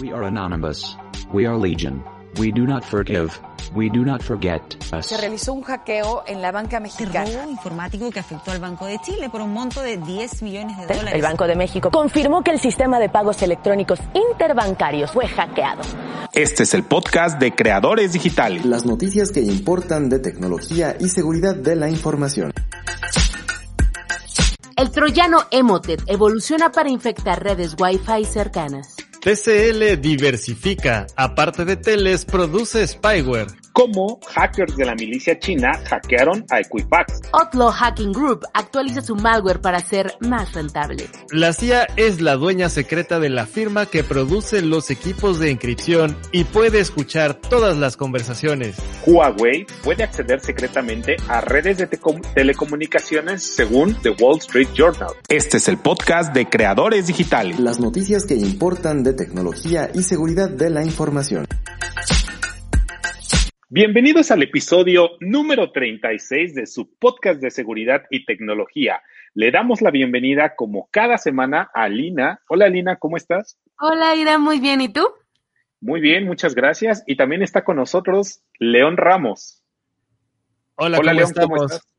We are anonymous. We are legion. We do not forgive. We do not forget us. Se realizó un hackeo en la banca mexicana. robo informático que afectó al Banco de Chile por un monto de 10 millones de dólares. El Banco de México confirmó que el sistema de pagos electrónicos interbancarios fue hackeado. Este es el podcast de Creadores Digitales. Las noticias que importan de tecnología y seguridad de la información. El troyano Emotet evoluciona para infectar redes Wi-Fi cercanas. TCL diversifica, aparte de teles, produce spyware. Cómo hackers de la milicia china hackearon a Equifax. Outlaw Hacking Group actualiza su malware para ser más rentable. La CIA es la dueña secreta de la firma que produce los equipos de encripción y puede escuchar todas las conversaciones. Huawei puede acceder secretamente a redes de telecom- telecomunicaciones según The Wall Street Journal. Este es el podcast de Creadores Digitales. Las noticias que importan de tecnología y seguridad de la información. Bienvenidos al episodio número 36 de su podcast de seguridad y tecnología. Le damos la bienvenida como cada semana a Lina. Hola Lina, ¿cómo estás? Hola Ira, muy bien, ¿y tú? Muy bien, muchas gracias. Y también está con nosotros León Ramos. Hola, Hola, ¿cómo León, estamos? ¿cómo estás?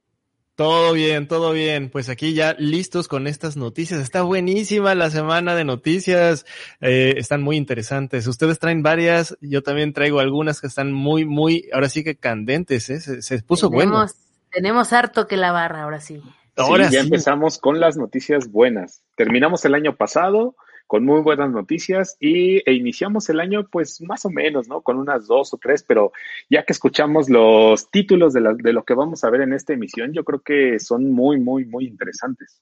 Todo bien, todo bien. Pues aquí ya listos con estas noticias. Está buenísima la semana de noticias. Eh, están muy interesantes. Ustedes traen varias. Yo también traigo algunas que están muy, muy, ahora sí que candentes. ¿eh? Se, se puso bueno. tenemos, tenemos harto que lavar ahora sí. Ahora sí, ya sí. empezamos con las noticias buenas. Terminamos el año pasado con muy buenas noticias y e iniciamos el año pues más o menos, ¿no? Con unas dos o tres, pero ya que escuchamos los títulos de, la- de lo que vamos a ver en esta emisión, yo creo que son muy, muy, muy interesantes.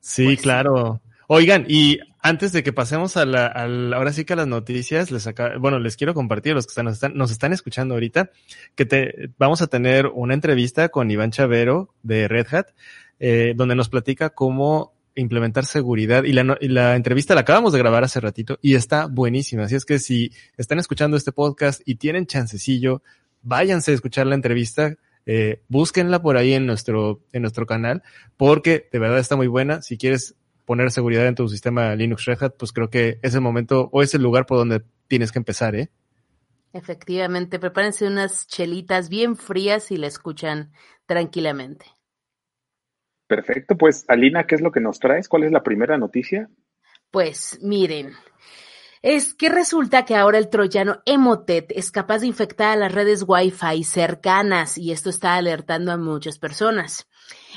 Sí, Pues claro. Oigan, y antes de que pasemos a la, al- ahora sí que a las noticias, les acá, bueno, les quiero compartir a los que están- nos, están, nos están escuchando ahorita, que te, vamos a tener una entrevista con Iván Chavero de Red Hat, eh, donde nos platica cómo implementar seguridad y la, entrevista la acabamos de grabar hace ratito y está buenísima. Así es que si están escuchando este podcast y tienen chancecillo, váyanse a escuchar la entrevista, eh, búsquenla por ahí en nuestro, en nuestro canal, porque de verdad está muy buena. Si quieres poner seguridad en tu sistema Linux Red Hat, pues creo que es el momento o es el lugar por donde tienes que empezar, ¿eh? Efectivamente, prepárense unas chelitas bien frías y la escuchan tranquilamente. Perfecto, pues Alina, ¿qué es lo que nos traes? ¿Cuál es la primera noticia? Pues miren, es que resulta que ahora el troyano Emotet es capaz de infectar a las redes Wi-Fi cercanas y esto está alertando a muchas personas.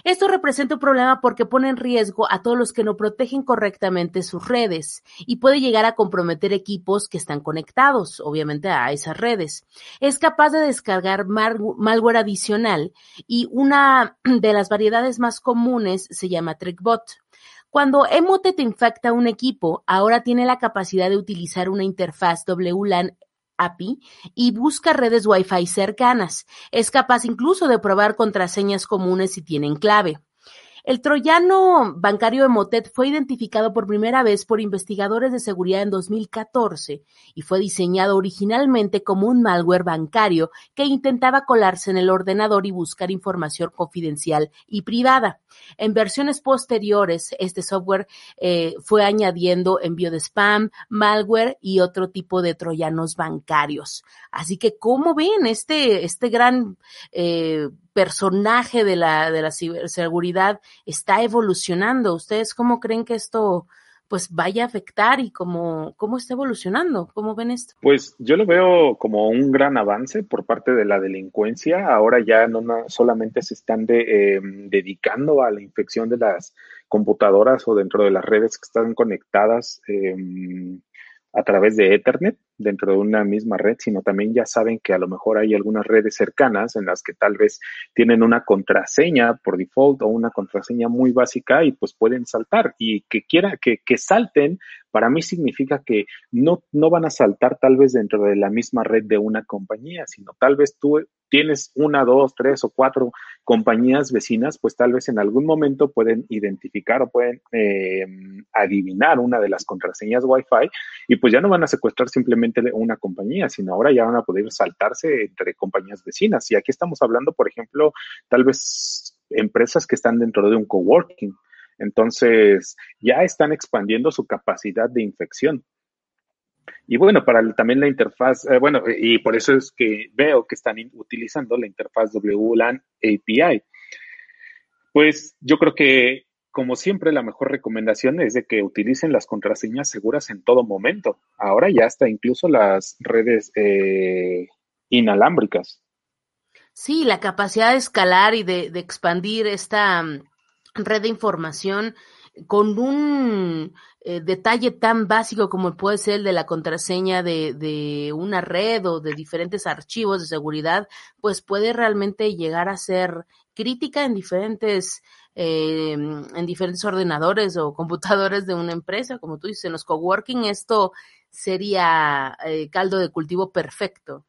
Esto representa un problema porque pone en riesgo a todos los que no protegen correctamente sus redes y puede llegar a comprometer equipos que están conectados, obviamente, a esas redes. Es capaz de descargar malware adicional y una de las variedades más comunes se llama TrickBot. Cuando Emotet infecta un equipo, ahora tiene la capacidad de utilizar una interfaz WLAN API y busca redes Wi-Fi cercanas. Es capaz incluso de probar contraseñas comunes si tienen clave. El troyano bancario Emotet fue identificado por primera vez por investigadores de seguridad en 2014 y fue diseñado originalmente como un malware bancario que intentaba colarse en el ordenador y buscar información confidencial y privada. En versiones posteriores, este software eh, fue añadiendo envío de spam, malware y otro tipo de troyanos bancarios. Así que, ¿cómo ven este, este gran eh, personaje de la, de la ciberseguridad está evolucionando? ¿Ustedes cómo creen que esto pues vaya a afectar y cómo, cómo está evolucionando? ¿Cómo ven esto? Pues yo lo veo como un gran avance por parte de la delincuencia. Ahora ya no solamente se están eh, dedicando a la infección de las computadoras o dentro de las redes que están conectadas eh, a través de Ethernet dentro de una misma red, sino también ya saben que a lo mejor hay algunas redes cercanas en las que tal vez tienen una contraseña por default o una contraseña muy básica y pues pueden saltar. Y que quiera que, que salten para mí significa que no, no van a saltar tal vez dentro de la misma red de una compañía, sino tal vez tú tienes una, dos, tres o cuatro compañías vecinas, pues tal vez en algún momento pueden identificar o pueden eh, adivinar una de las contraseñas Wi-Fi y pues ya no van a secuestrar simplemente una compañía, sino ahora ya van a poder saltarse entre compañías vecinas. Y aquí estamos hablando, por ejemplo, tal vez empresas que están dentro de un coworking Entonces, ya están expandiendo su capacidad de infección. Y bueno, para también la interfaz, eh, bueno, y por eso es que veo que están utilizando la interfaz WLAN API. Pues yo creo que, como siempre, la mejor recomendación es de que utilicen las contraseñas seguras en todo momento. Ahora ya está incluso las redes eh, inalámbricas. Sí, la capacidad de escalar y de, de expandir esta mm, red de información con un eh, detalle tan básico como puede ser el de la contraseña de, de, una red o de diferentes archivos de seguridad, pues puede realmente llegar a ser crítica en diferentes eh, en diferentes ordenadores o computadores de una empresa, como tú dices, en los coworking esto sería eh, caldo de cultivo perfecto.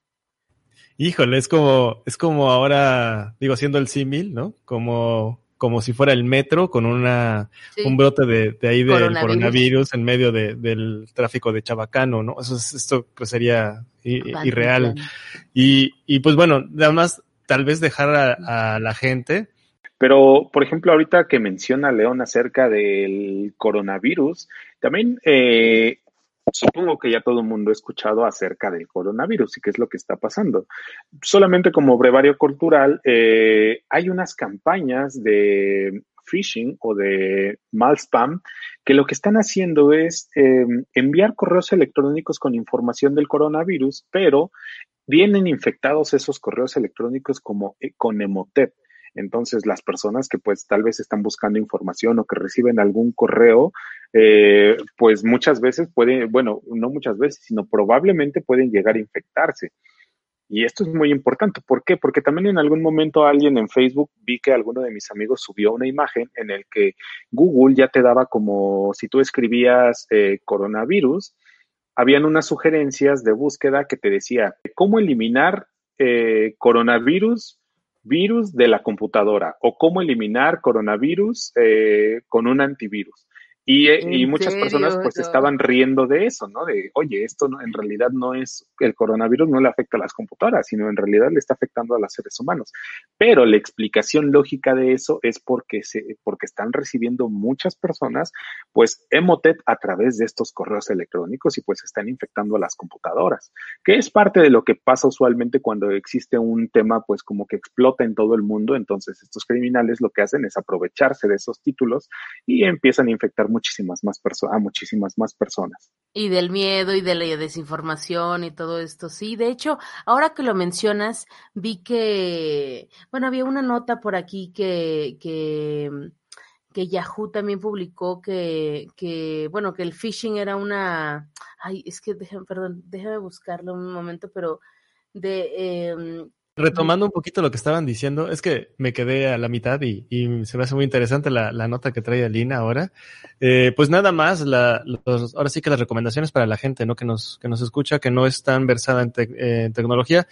Híjole, es como, es como ahora, digo, haciendo el símil, ¿no? Como como si fuera el metro con una sí. un brote de, de ahí del coronavirus. coronavirus, en medio de, del tráfico de Chabacano, ¿no? Eso es, esto pues sería irreal. Y, y pues bueno, además tal vez dejar a, a, la gente. Pero, por ejemplo, ahorita que menciona León acerca del coronavirus, también eh, Supongo que ya todo el mundo ha escuchado acerca del coronavirus y qué es lo que está pasando. Solamente como brevario cultural, eh, hay unas campañas de phishing o de mal spam que lo que están haciendo es eh, enviar correos electrónicos con información del coronavirus, pero vienen infectados esos correos electrónicos como eh, con Emotep. Entonces, las personas que pues tal vez están buscando información o que reciben algún correo, eh, pues muchas veces pueden, bueno, no muchas veces, sino probablemente pueden llegar a infectarse. Y esto es muy importante. ¿Por qué? Porque también en algún momento alguien en Facebook vi que alguno de mis amigos subió una imagen en el que Google ya te daba como si tú escribías eh, coronavirus, habían unas sugerencias de búsqueda que te decía cómo eliminar eh, coronavirus virus de la computadora o cómo eliminar coronavirus eh, con un antivirus. Y, eh, y muchas serio? personas pues no. estaban riendo de eso, ¿no? De, oye, esto no, en realidad no es, el coronavirus no le afecta a las computadoras, sino en realidad le está afectando a los seres humanos. Pero la explicación lógica de eso es porque, se, porque están recibiendo muchas personas, pues, Emotet a través de estos correos electrónicos y pues están infectando a las computadoras, que es parte de lo que pasa usualmente cuando existe un tema, pues, como que explota en todo el mundo. Entonces, estos criminales lo que hacen es aprovecharse de esos títulos y empiezan a infectar muchísimas más personas, a muchísimas más personas. Y del miedo y de la desinformación y todo esto. Sí, de hecho, ahora que lo mencionas, vi que, bueno, había una nota por aquí que, que, que Yahoo también publicó que, que, bueno, que el phishing era una, ay, es que déjame, perdón, déjame buscarlo un momento, pero de, eh, Retomando un poquito lo que estaban diciendo, es que me quedé a la mitad y, y se me hace muy interesante la, la nota que trae Alina ahora. Eh, pues nada más, la, los, ahora sí que las recomendaciones para la gente, ¿no? Que nos, que nos escucha, que no es tan versada en, te, eh, en tecnología,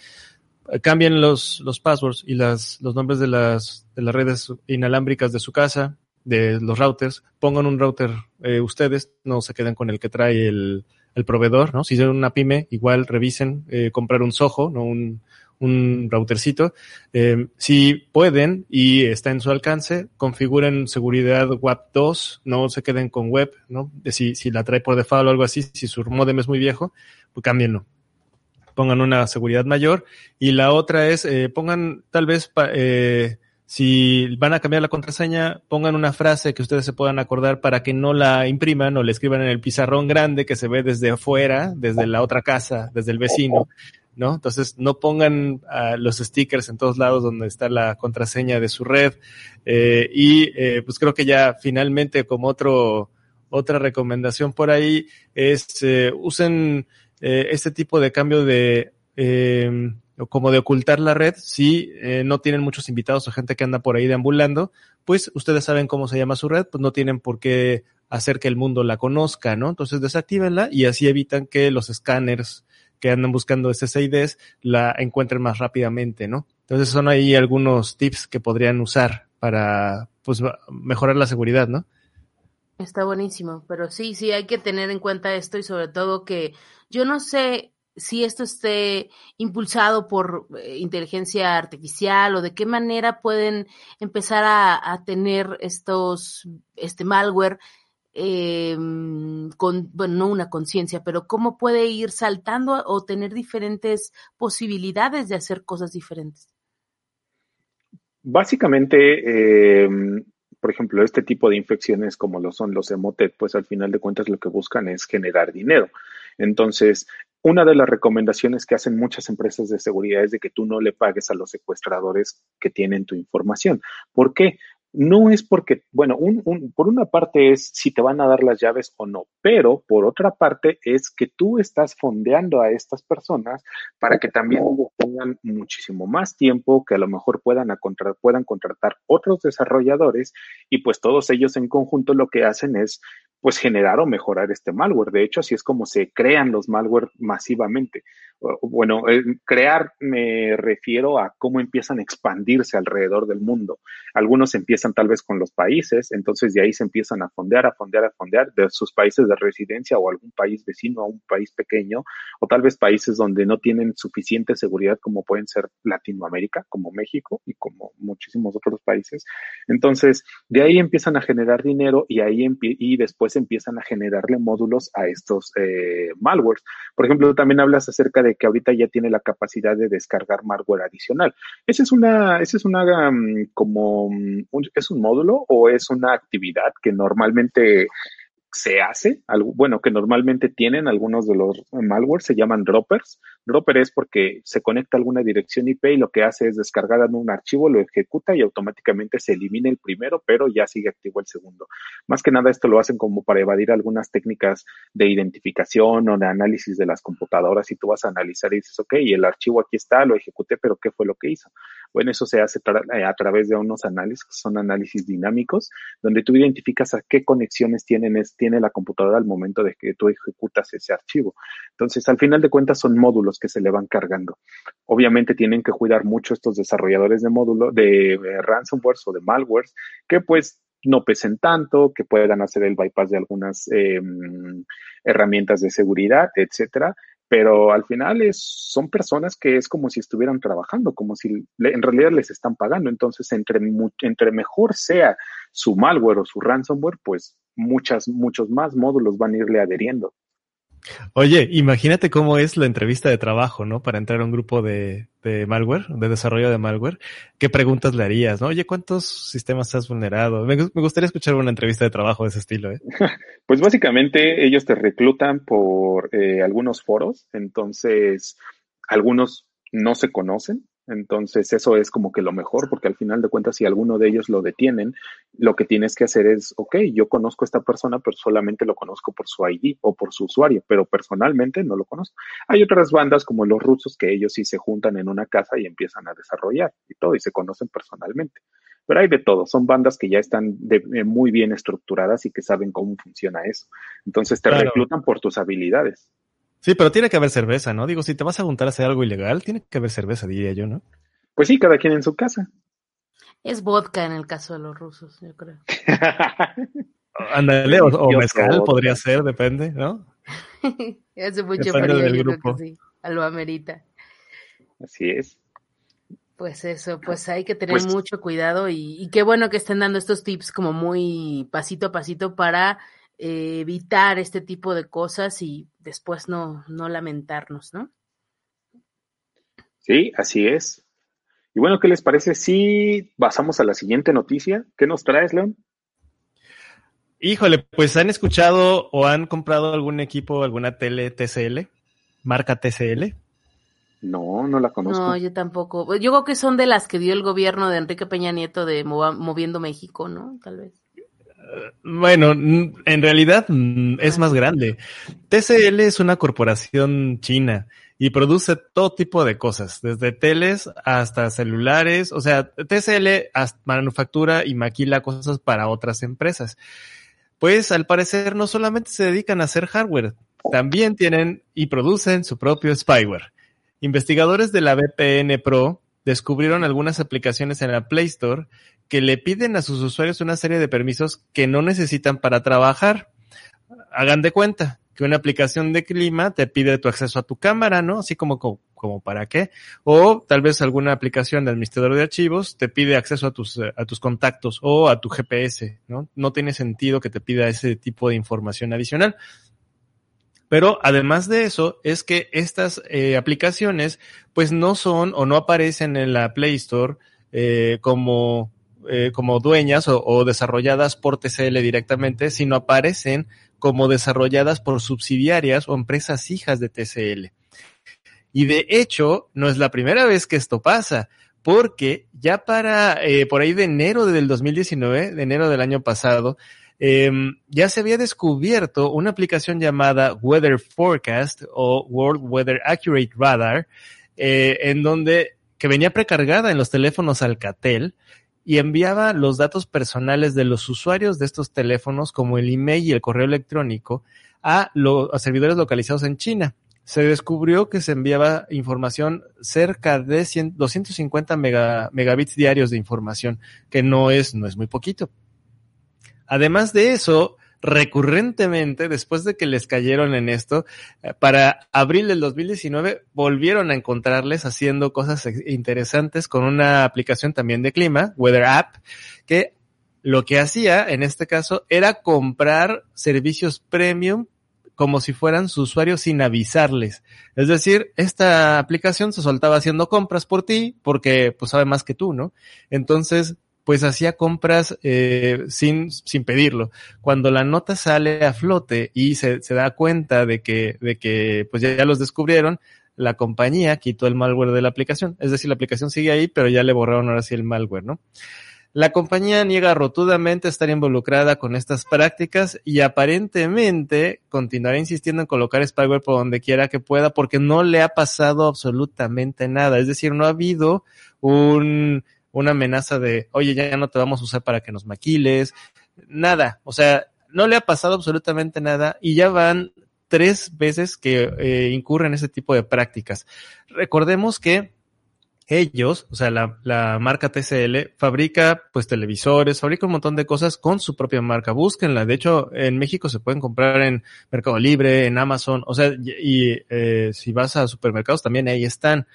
cambien los, los passwords y las, los nombres de las, de las redes inalámbricas de su casa, de los routers, pongan un router eh, ustedes, no se queden con el que trae el, el proveedor, ¿no? Si son una pyme, igual revisen, eh, comprar un Soho, no un, un routercito. Eh, si pueden y está en su alcance, configuren seguridad WAP 2, no se queden con web, ¿no? Si, si la trae por default o algo así, si su modem es muy viejo, pues cámbienlo. Pongan una seguridad mayor. Y la otra es, eh, pongan tal vez, eh, si van a cambiar la contraseña, pongan una frase que ustedes se puedan acordar para que no la impriman o la escriban en el pizarrón grande que se ve desde afuera, desde la otra casa, desde el vecino. ¿No? Entonces no pongan uh, los stickers en todos lados donde está la contraseña de su red. Eh, y eh, pues creo que ya finalmente como otro, otra recomendación por ahí es eh, usen este tipo de cambio de como de ocultar la red, si no tienen muchos invitados o gente que anda por ahí deambulando, pues ustedes saben cómo se llama su red, pues no tienen por qué hacer que el mundo la conozca, ¿no? Entonces desactívenla y así evitan que los escáneres que andan buscando SSIDs la encuentren más rápidamente, ¿no? Entonces son ahí algunos tips que podrían usar para pues mejorar la seguridad, ¿no? Está buenísimo, pero sí, sí hay que tener en cuenta esto y sobre todo que yo no sé si esto esté impulsado por eh, inteligencia artificial o de qué manera pueden empezar a, a tener estos, este malware eh, con, bueno, no una conciencia, pero cómo puede ir saltando o tener diferentes posibilidades de hacer cosas diferentes. Básicamente, eh, por ejemplo, este tipo de infecciones como lo son los emotet, pues al final de cuentas lo que buscan es generar dinero. Entonces, una de las recomendaciones que hacen muchas empresas de seguridad es de que tú no le pagues a los secuestradores que tienen tu información. ¿Por qué? No es porque, bueno, un, un, por una parte es si te van a dar las llaves o no, pero por otra parte es que tú estás fondeando a estas personas para que también tengan muchísimo más tiempo, que a lo mejor puedan, a contra, puedan contratar otros desarrolladores y pues todos ellos en conjunto lo que hacen es pues generar o mejorar este malware. De hecho, así es como se crean los malware masivamente. Bueno, eh, crear me refiero a cómo empiezan a expandirse alrededor del mundo. Algunos empiezan tal vez con los países, entonces de ahí se empiezan a fondear, a fondear, a fondear de sus países de residencia o algún país vecino a un país pequeño, o tal vez países donde no tienen suficiente seguridad como pueden ser Latinoamérica, como México y como muchísimos otros países. Entonces, de ahí empiezan a generar dinero y ahí y después empiezan a generarle módulos a estos eh, malwares. Por ejemplo, también hablas acerca de que ahorita ya tiene la capacidad de descargar malware adicional. Esa es una, esa es una um, como um, un, es un módulo o es una actividad que normalmente se hace, algo, bueno, que normalmente tienen algunos de los malware, se llaman droppers. Dropper es porque se conecta a alguna dirección IP y lo que hace es descargar un archivo, lo ejecuta y automáticamente se elimina el primero, pero ya sigue activo el segundo. Más que nada esto lo hacen como para evadir algunas técnicas de identificación o de análisis de las computadoras y tú vas a analizar y dices, ok, el archivo aquí está, lo ejecuté, pero ¿qué fue lo que hizo? Bueno, eso se hace eh, a través de unos análisis, que son análisis dinámicos, donde tú identificas a qué conexiones tiene la computadora al momento de que tú ejecutas ese archivo. Entonces, al final de cuentas, son módulos que se le van cargando. Obviamente tienen que cuidar mucho estos desarrolladores de módulo, de eh, ransomware o de malwares, que pues no pesen tanto, que puedan hacer el bypass de algunas eh, herramientas de seguridad, etcétera, pero al final es, son personas que es como si estuvieran trabajando, como si en realidad les están pagando. Entonces, entre, entre mejor sea su malware o su ransomware, pues muchas, muchos más módulos van a irle adheriendo. Oye, imagínate cómo es la entrevista de trabajo, ¿no? Para entrar a un grupo de, malware, de desarrollo de malware. ¿Qué preguntas le harías, no? Oye, ¿cuántos sistemas has vulnerado? Me, me gustaría escuchar una entrevista de trabajo de ese estilo, ¿eh? Pues básicamente ellos te reclutan por eh, algunos foros, entonces algunos no se conocen, entonces, eso es como que lo mejor, porque al final de cuentas, si alguno de ellos lo detienen, lo que tienes que hacer es, ok, yo conozco a esta persona, pero solamente lo conozco por su ID o por su usuario, pero personalmente no lo conozco. Hay otras bandas como los rusos que ellos sí se juntan en una casa y empiezan a desarrollar y todo, y se conocen personalmente. Pero hay de todo, son bandas que ya están eh, muy bien estructuradas y que saben cómo funciona eso. Entonces te claro. reclutan por tus habilidades. Sí, pero tiene que haber cerveza, ¿no? Digo, si te vas a juntar a hacer algo ilegal, tiene que haber cerveza, diría yo, ¿no? Pues sí, cada quien en su casa. Es vodka en el caso de los rusos, yo creo. Ándale, o, o mezcal podría ser, depende, ¿no? Hace mucho frío, del grupo. sí, a lo amerita. Así es. Pues eso, pues hay que tener pues, mucho cuidado y, y, qué bueno que estén dando estos tips como muy pasito a pasito para eh, evitar este tipo de cosas y después no, no lamentarnos, ¿no? Sí, así es. Y bueno, ¿qué les parece si pasamos a la siguiente noticia? ¿Qué nos traes, León? Híjole, pues han escuchado o han comprado algún equipo, alguna tele TCL, marca TCL. No, no la conozco. No, yo tampoco. Yo creo que son de las que dio el gobierno de Enrique Peña Nieto de Moviendo México, ¿no? Tal vez. Bueno, en realidad es más grande. TCL es una corporación china y produce todo tipo de cosas, desde teles hasta celulares. O sea, TCL manufactura y maquila cosas para otras empresas. Pues al parecer no solamente se dedican a hacer hardware, también tienen y producen su propio spyware. Investigadores de la VPN Pro descubrieron algunas aplicaciones en la Play Store que le piden a sus usuarios una serie de permisos que no necesitan para trabajar. Hagan de cuenta, que una aplicación de clima te pide tu acceso a tu cámara, ¿no? Así como, como, para qué. O tal vez alguna aplicación de administrador de archivos te pide acceso a tus, a tus contactos o a tu GPS, ¿no? No tiene sentido que te pida ese tipo de información adicional. Pero además de eso, es que estas eh, aplicaciones, pues no son o no aparecen en la Play Store eh, como, eh, como dueñas o, desarrolladas por TCL directamente, sino aparecen como desarrolladas por subsidiarias o empresas hijas de TCL. Y de hecho, no es la primera vez que esto pasa, porque ya para, eh, por ahí de enero del 2019, de enero del año pasado, eh, ya se había descubierto una aplicación llamada Weather Forecast o World Weather Accurate Radar, eh, en donde, que venía precargada en los teléfonos Alcatel y enviaba los datos personales de los usuarios de estos teléfonos, como el email y el correo electrónico, a, lo, a servidores localizados en China. Se descubrió que se enviaba información cerca de 100, 250 mega, megabits diarios de información, que no es, no es muy poquito. Además de eso, recurrentemente, después de que les cayeron en esto, para abril del 2019 volvieron a encontrarles haciendo cosas interesantes con una aplicación también de clima, Weather App, que lo que hacía en este caso era comprar servicios premium como si fueran su usuario sin avisarles. Es decir, esta aplicación se soltaba haciendo compras por ti porque pues sabe más que tú, ¿no? Entonces pues hacía compras eh, sin, sin pedirlo. Cuando la nota sale a flote y se, se da cuenta de que, de que pues ya, ya, los descubrieron, la compañía quitó el malware de la aplicación. Es decir, la aplicación sigue ahí, pero ya le borraron ahora sí el malware, ¿no? La compañía niega rotundamente estar involucrada con estas prácticas y aparentemente continuará insistiendo en colocar spyware por donde quiera que pueda porque no le ha pasado absolutamente nada. Es decir, no ha habido un una amenaza de, oye, ya no te vamos a usar para que nos maquiles, nada, o sea, no le ha pasado absolutamente nada y ya van tres veces que eh, incurren ese tipo de prácticas. Recordemos que ellos, o sea, la, la, marca TCL fabrica pues televisores, fabrica un montón de cosas con su propia marca. Búsquenla. De hecho, en México se pueden comprar en Mercado Libre, en Amazon, o sea, y eh, si vas a supermercados también ahí están.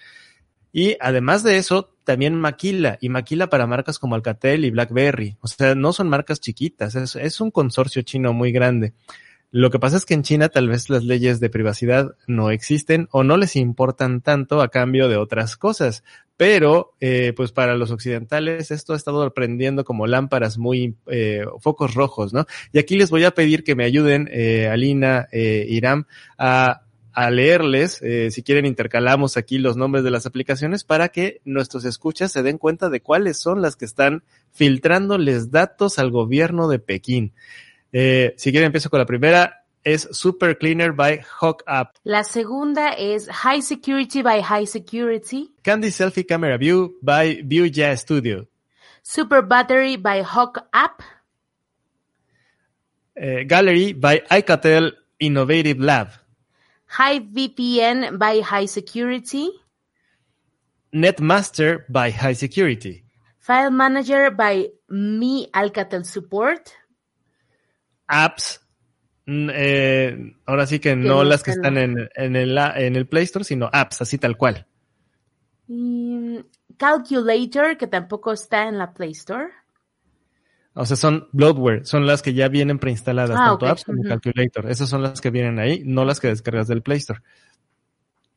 Y además de eso, también maquila, y maquila para marcas como Alcatel y BlackBerry. O sea, no son marcas chiquitas, es, un consorcio chino muy grande. Lo que pasa es que en China tal vez las leyes de privacidad no existen o no les importan tanto a cambio de otras cosas. Pero, eh, pues para los occidentales esto ha estado prendiendo como lámparas muy, eh, focos rojos, ¿no? Y aquí les voy a pedir que me ayuden, eh, Alina, eh, Iram, a a leerles, eh, si quieren intercalamos aquí los nombres de las aplicaciones para que nuestros escuchas se den cuenta de cuáles son las que están filtrándoles datos al gobierno de Pekín. Eh, si quieren empiezo con la primera, es Super Cleaner by Hawk App. La segunda es High Security by High Security. Candy Selfie Camera View by Viewja Studio. Super Battery by Hawk App. Eh, Gallery by Icatel Innovative Lab. High VPN by High Security. Netmaster by High Security. File Manager by Mi Alcatel Support. Apps. Eh, ahora sí que no las que están en, en, el, en el Play Store, sino apps, así tal cual. Y Calculator, que tampoco está en la Play Store. O sea, son bloatware, son las que ya vienen preinstaladas, ah, tanto okay. apps como uh -huh. Calculator. Esas son las que vienen ahí, no las que descargas del Play Store.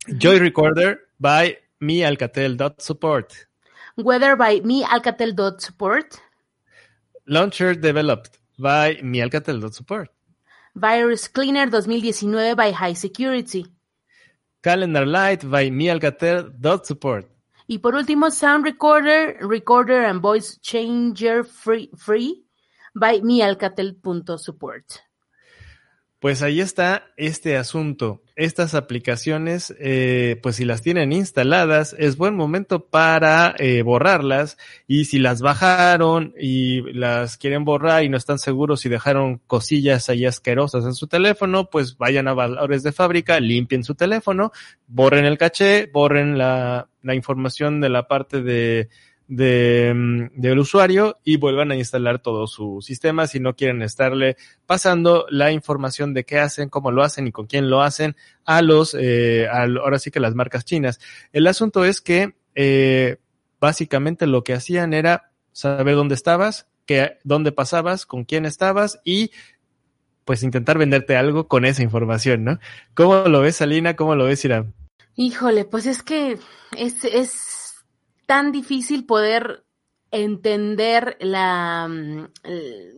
Joy Recorder by mealcatel.support. Weather by mealcatel.support. Launcher Developed by mealcatel.support. Virus Cleaner 2019 by High Security. Calendar Light by mealcatel.support. Y por último, Sound Recorder, Recorder and Voice Changer Free, free by mialcatel.support. Pues ahí está este asunto. Estas aplicaciones, eh, pues si las tienen instaladas, es buen momento para eh, borrarlas. Y si las bajaron y las quieren borrar y no están seguros si dejaron cosillas ahí asquerosas en su teléfono, pues vayan a valores de fábrica, limpien su teléfono, borren el caché, borren la, la información de la parte de, de, mm, del usuario y vuelvan a instalar todo su sistema si no quieren estarle pasando la información de qué hacen, cómo lo hacen y con quién lo hacen a los, eh, ahora sí que las marcas chinas. El asunto es que eh, básicamente lo que hacían era saber dónde estabas, que, dónde pasabas, con quién estabas y pues intentar venderte algo con esa información, ¿no? ¿Cómo lo ves, Alina? ¿Cómo lo ves, Irán? Híjole, pues es que es, es tan difícil poder entender la, mm,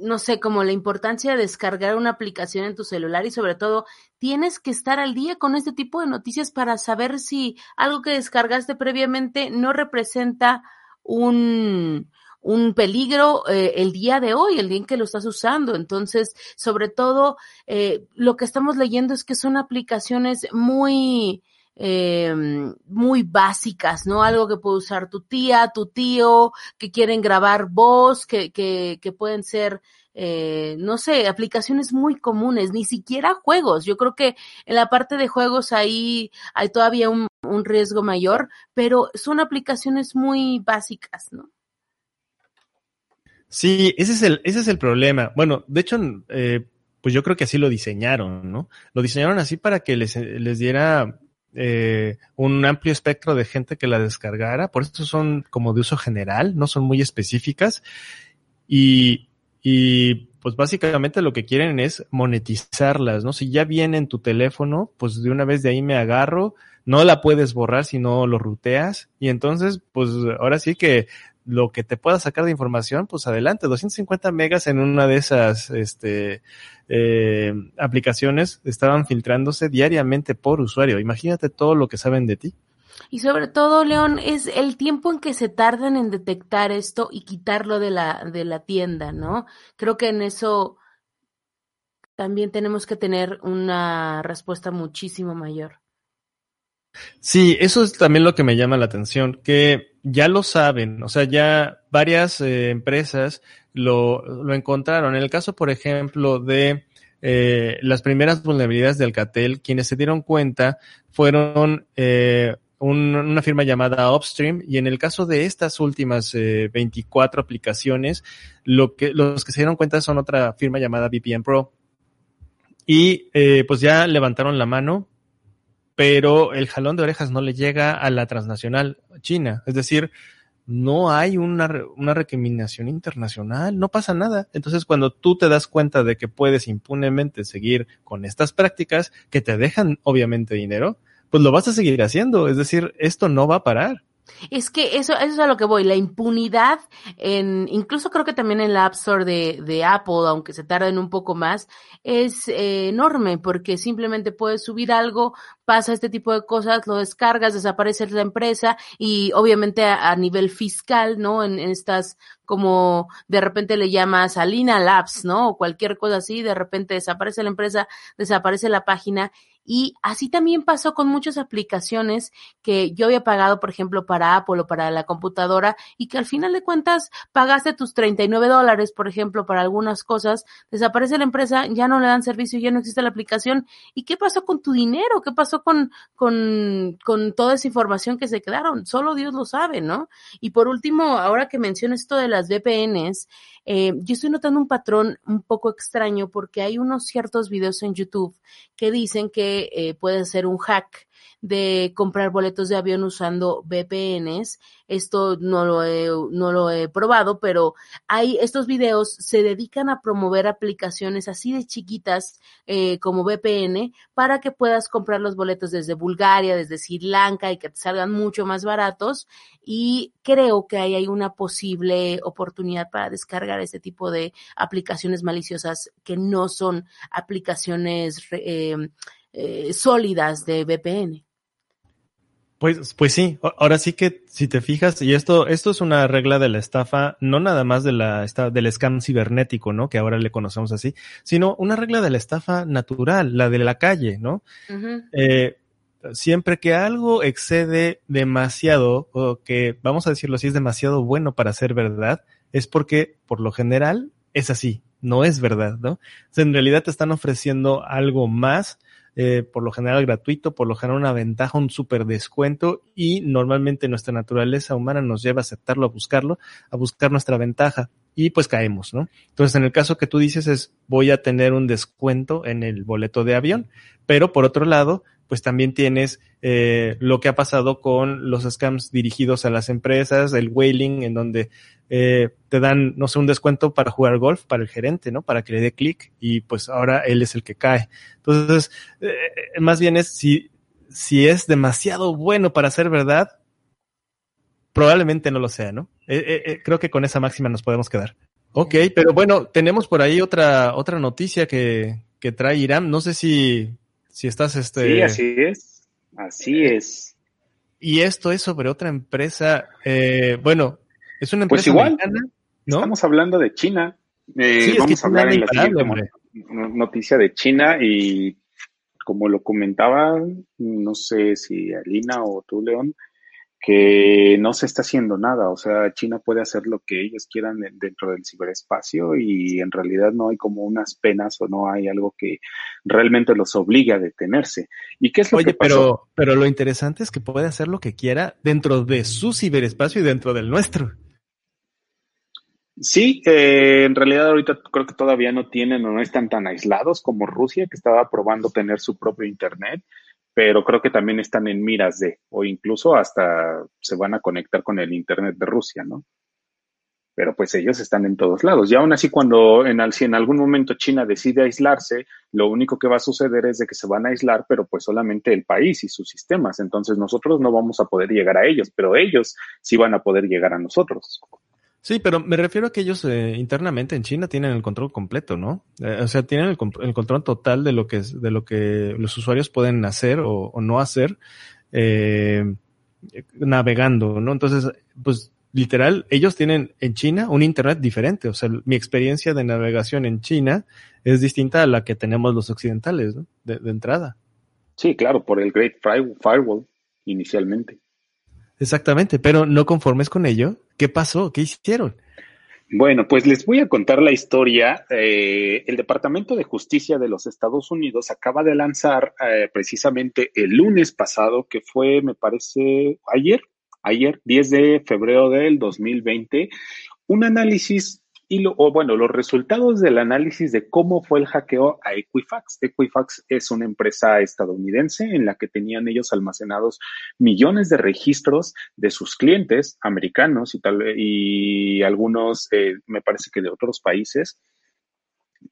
no sé, como la importancia de descargar una aplicación en tu celular y sobre todo tienes que estar al día con este tipo de noticias para saber si algo que descargaste previamente no representa un, un peligro eh, el día de hoy, el día en que lo estás usando. Entonces, sobre todo, eh, lo que estamos leyendo es que son aplicaciones muy, eh, muy básicas, ¿no? Algo que puede usar tu tía, tu tío, que quieren grabar voz, que, que, que pueden ser, eh, no sé, aplicaciones muy comunes, ni siquiera juegos. Yo creo que en la parte de juegos ahí hay todavía un, un riesgo mayor, pero son aplicaciones muy básicas, ¿no? Sí, ese es el, ese es el problema. Bueno, de hecho, eh, pues yo creo que así lo diseñaron, ¿no? Lo diseñaron así para que les, les diera eh, un amplio espectro de gente que la descargara, por eso son como de uso general, no son muy específicas. Y, y pues básicamente lo que quieren es monetizarlas, ¿no? Si ya viene en tu teléfono, pues de una vez de ahí me agarro, no la puedes borrar si no lo ruteas. Y entonces pues ahora sí que lo que te pueda sacar de información, pues adelante, 250 megas en una de esas este, eh, aplicaciones estaban filtrándose diariamente por usuario. Imagínate todo lo que saben de ti. Y sobre todo, León, es el tiempo en que se tardan en detectar esto y quitarlo de la, de la tienda, ¿no? Creo que en eso también tenemos que tener una respuesta muchísimo mayor. Sí, eso es también lo que me llama la atención, que ya lo saben, o sea, ya varias eh, empresas lo, lo, encontraron. En el caso, por ejemplo, de eh, las primeras vulnerabilidades de Alcatel, quienes se dieron cuenta fueron eh, un, una firma llamada Upstream y en el caso de estas últimas 24 aplicaciones, lo que, los que se dieron cuenta son otra firma llamada VPN Pro. Y pues ya levantaron la mano, pero el jalón de orejas no le llega a la transnacional china. Es decir, no hay una, una recriminación internacional, no pasa nada. Entonces, cuando tú te das cuenta de que puedes impunemente seguir con estas prácticas que te dejan obviamente dinero, pues lo vas a seguir haciendo. Es decir, esto no va a parar. Es que eso, eso es a lo que voy, la impunidad en, incluso creo que también en la App Store de, de Apple, aunque se tarden un poco más, es eh, enorme porque simplemente puedes subir algo, pasa este tipo de cosas, lo descargas, desaparece la empresa y obviamente a, a nivel fiscal, ¿no? En, en, estas como de repente le llamas a Lina Labs, ¿no? O cualquier cosa así, de repente desaparece la empresa, desaparece la página y así también pasó con muchas aplicaciones que yo había pagado, por ejemplo, para Apple o para la computadora y que al final de cuentas pagaste tus 39 dólares, por ejemplo, para algunas cosas, desaparece la empresa, ya no le dan servicio, ya no existe la aplicación. ¿Y qué pasó con tu dinero? ¿Qué pasó con, con, con toda esa información que se quedaron? Solo Dios lo sabe, ¿no? Y por último, ahora que mencionas esto de las VPNs, eh, yo estoy notando un patrón un poco extraño porque hay unos ciertos videos en YouTube que dicen que eh, puede ser un hack de comprar boletos de avión usando VPNs. Esto no lo he, no lo he probado, pero hay estos videos se dedican a promover aplicaciones así de chiquitas eh, como VPN para que puedas comprar los boletos desde Bulgaria, desde Sri Lanka y que te salgan mucho más baratos. Y creo que ahí hay una posible oportunidad para descargar este tipo de aplicaciones maliciosas que no son aplicaciones eh, eh, sólidas de VPN. Pues, pues sí, ahora sí que si te fijas, y esto, esto es una regla de la estafa, no nada más de la, esta, del scam cibernético, ¿no? Que ahora le conocemos así, sino una regla de la estafa natural, la de la calle, ¿no? Uh -huh. eh, siempre que algo excede demasiado, o que, vamos a decirlo así, es demasiado bueno para ser verdad, es porque, por lo general, es así, no es verdad, ¿no? O sea, en realidad te están ofreciendo algo más eh, por lo general gratuito, por lo general una ventaja, un super descuento y normalmente nuestra naturaleza humana nos lleva a aceptarlo, a buscarlo, a buscar nuestra ventaja y pues caemos, ¿no? Entonces, en el caso que tú dices es voy a tener un descuento en el boleto de avión, pero por otro lado, pues también tienes eh, lo que ha pasado con los scams dirigidos a las empresas, el whaling, en donde eh, te dan, no sé, un descuento para jugar golf para el gerente, ¿no? Para que le dé clic y pues ahora él es el que cae. Entonces, eh, más bien es si, si es demasiado bueno para ser verdad, probablemente no lo sea, ¿no? creo que con esa máxima nos podemos quedar. Ok, pero bueno, tenemos por ahí otra, otra noticia que, que trae Irán. No sé si si estás este. Sí, así es. Así es. Y esto es sobre otra empresa. Eh, bueno, es una pues empresa pues igual, ¿no? Estamos hablando de China. Eh, vamos a hablar en la siguiente noticia de China y como lo comentaba, no sé si Alina o tú, León, que no se está haciendo nada. O sea, China puede hacer lo que ellos quieran dentro del ciberespacio y en realidad no hay como unas penas o no hay algo que realmente los obligue a detenerse. ¿Y qué es lo que pasó? Pero, pero lo interesante es que puede hacer lo que quiera dentro de su ciberespacio y dentro del nuestro. Sí, eh, en realidad ahorita creo que todavía no tienen o no están tan aislados como Rusia, que estaba probando tener su propio Internet pero creo que también están en miras de, o incluso hasta se van a conectar con el Internet de Rusia, ¿no? Pero pues ellos están en todos lados. Y aún así, cuando en, si en algún momento China decide aislarse, lo único que va a suceder es de que se van a aislar, pero pues solamente el país y sus sistemas. Entonces nosotros no vamos a poder llegar a ellos, pero ellos sí van a poder llegar a nosotros. Sí, pero me refiero a que ellos eh, internamente en China tienen el control completo, ¿no? Eh, o sea, tienen el, control total de lo que de lo que los usuarios pueden hacer o, no hacer eh, navegando, ¿no? Entonces, pues literal, ellos tienen en China un internet diferente. O sea, mi experiencia de navegación en China es distinta a la que tenemos los occidentales, ¿no? De, de entrada. Sí, claro, por el Great Firewall inicialmente. Exactamente, pero no conformes con ello, ¿qué pasó? ¿Qué hicieron? Bueno, pues les voy a contar la historia. Eh, el Departamento de Justicia de los Estados Unidos acaba de lanzar eh, precisamente el lunes pasado, que fue, me parece, ayer, ayer, 10 de febrero del 2020, un análisis y lo, o bueno, los resultados del análisis de cómo fue el hackeo a Equifax. Equifax es una empresa estadounidense en la que tenían ellos almacenados millones de registros de sus clientes americanos y tal y algunos, eh, me parece que de otros países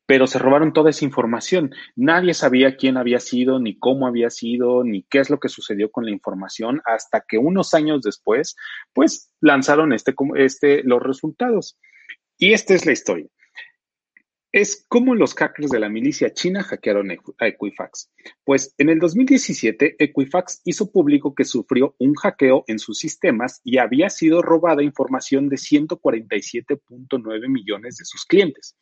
pero se robaron toda esa información. Nadie sabía quién había sido, ni cómo había sido, ni qué es lo que sucedió con la información, hasta que unos años después, pues lanzaron este, este, los resultados. Y esta es la historia. Es como los hackers de la milicia china hackearon a Equifax. Pues en el 2017, Equifax hizo público que sufrió un hackeo en sus sistemas y había sido robada información de 147.9 millones de sus clientes.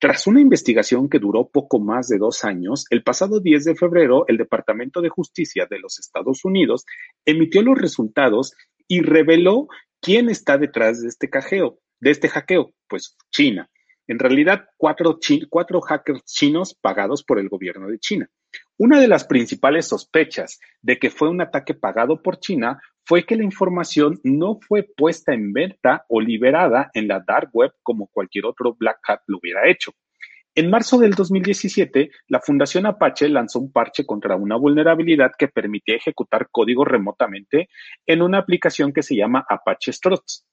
Tras una investigación que duró poco más de dos años, el pasado 10 de febrero, el Departamento de Justicia de los Estados Unidos emitió los resultados y reveló quién está detrás de este hackeo de este hackeo? Pues China. En realidad, cuatro, cuatro hackers chinos pagados por el gobierno de China. Una de las principales sospechas de que fue un ataque pagado por China fue que la información no fue puesta en venta o liberada en la dark web como cualquier otro Black Hat lo hubiera hecho. En marzo del 2017, la Fundación Apache lanzó un parche contra una vulnerabilidad que permitía ejecutar código remotamente en una aplicación que se llama Apache Struts.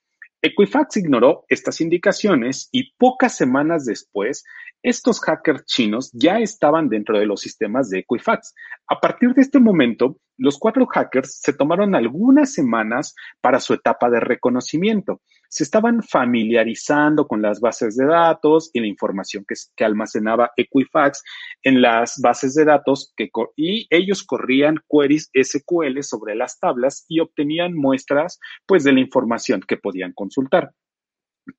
Equifax ignoró estas indicaciones y pocas semanas después, estos hackers chinos ya estaban dentro de los sistemas de Equifax. A partir de este momento, los cuatro hackers se tomaron algunas semanas para su etapa de reconocimiento. Se estaban familiarizando con las bases de datos y la información que, almacenaba Equifax en las bases de datos que, y ellos corrían queries SQL sobre las tablas y obtenían muestras pues de la información que podían consultar.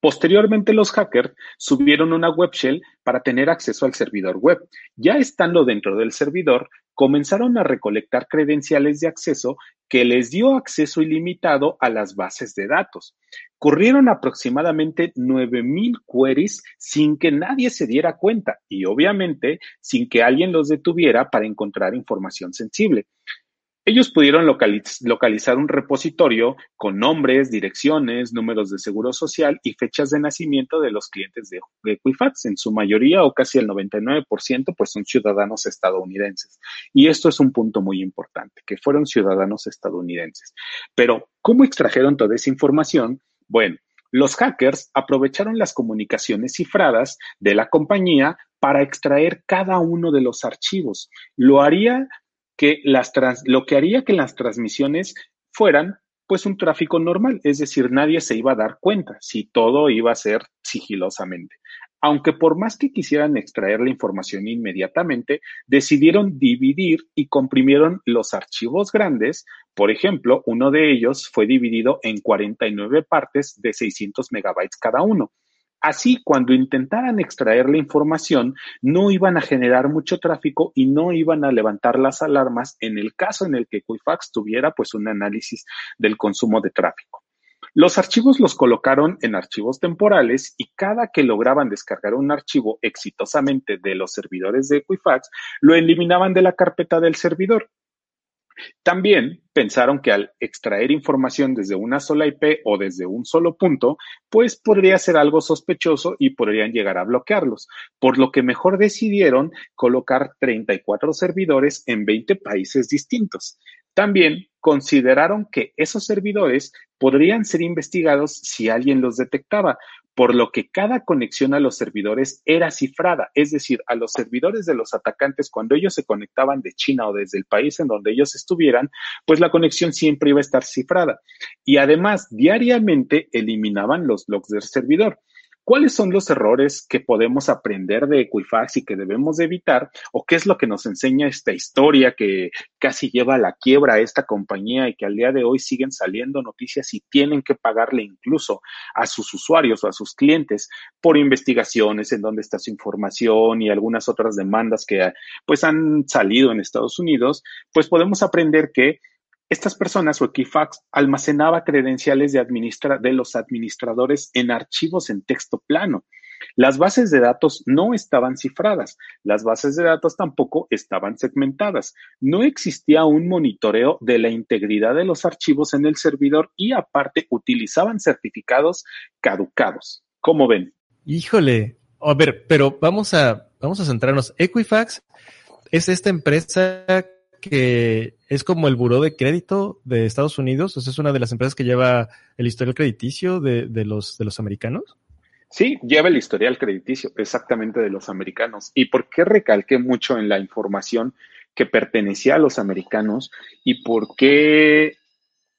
Posteriormente, los hackers subieron una web shell para tener acceso al servidor web. Ya estando dentro del servidor, comenzaron a recolectar credenciales de acceso que les dio acceso ilimitado a las bases de datos. Corrieron aproximadamente 9000 queries sin que nadie se diera cuenta y obviamente sin que alguien los detuviera para encontrar información sensible. Ellos pudieron localizar un repositorio con nombres, direcciones, números de seguro social y fechas de nacimiento de los clientes de, Equifax. En su mayoría, o casi el 99%, pues son ciudadanos estadounidenses. Y esto es un punto muy importante, que fueron ciudadanos estadounidenses. Pero, ¿cómo extrajeron toda esa información? Bueno, los hackers aprovecharon las comunicaciones cifradas de la compañía para extraer cada uno de los archivos. Lo haría que las lo que haría que las transmisiones fueran pues un tráfico normal, es decir, nadie se iba a dar cuenta si todo iba a ser sigilosamente. Aunque por más que quisieran extraer la información inmediatamente, decidieron dividir y comprimieron los archivos grandes. Por ejemplo, uno de ellos fue dividido en 49 partes de 600 megabytes cada uno. Así, cuando intentaran extraer la información, no iban a generar mucho tráfico y no iban a levantar las alarmas en el caso en el que Equifax tuviera pues un análisis del consumo de tráfico. Los archivos los colocaron en archivos temporales y cada que lograban descargar un archivo exitosamente de los servidores de Equifax, lo eliminaban de la carpeta del servidor. También pensaron que al extraer información desde una sola IP o desde un solo punto, pues podría ser algo sospechoso y podrían llegar a bloquearlos, por lo que mejor decidieron colocar 34 servidores en 20 países distintos. También consideraron que esos servidores podrían ser investigados si alguien los detectaba, por lo que cada conexión a los servidores era cifrada, es decir, a los servidores de los atacantes, cuando ellos se conectaban de China o desde el país en donde ellos estuvieran, pues la conexión siempre iba a estar cifrada. Y además, diariamente eliminaban los logs del servidor. ¿Cuáles son los errores que podemos aprender de Equifax y que debemos evitar? ¿O qué es lo que nos enseña esta historia que casi lleva a la quiebra a esta compañía y que al día de hoy siguen saliendo noticias y tienen que pagarle incluso a sus usuarios o a sus clientes por investigaciones en dónde está su información y algunas otras demandas que pues han salido en Estados Unidos? Pues podemos aprender que estas personas o Equifax almacenaba credenciales de, de los administradores en archivos en texto plano. Las bases de datos no estaban cifradas, las bases de datos tampoco estaban segmentadas. No existía un monitoreo de la integridad de los archivos en el servidor y aparte utilizaban certificados caducados. ¿Cómo ven? Híjole, a ver, pero vamos a, vamos a centrarnos. Equifax es esta empresa que es como el buró de crédito de Estados Unidos, o sea, es una de las empresas que lleva el historial crediticio de, de, los, de los americanos. Sí, lleva el historial crediticio exactamente de los americanos. ¿Y por qué recalqué mucho en la información que pertenecía a los americanos y por qué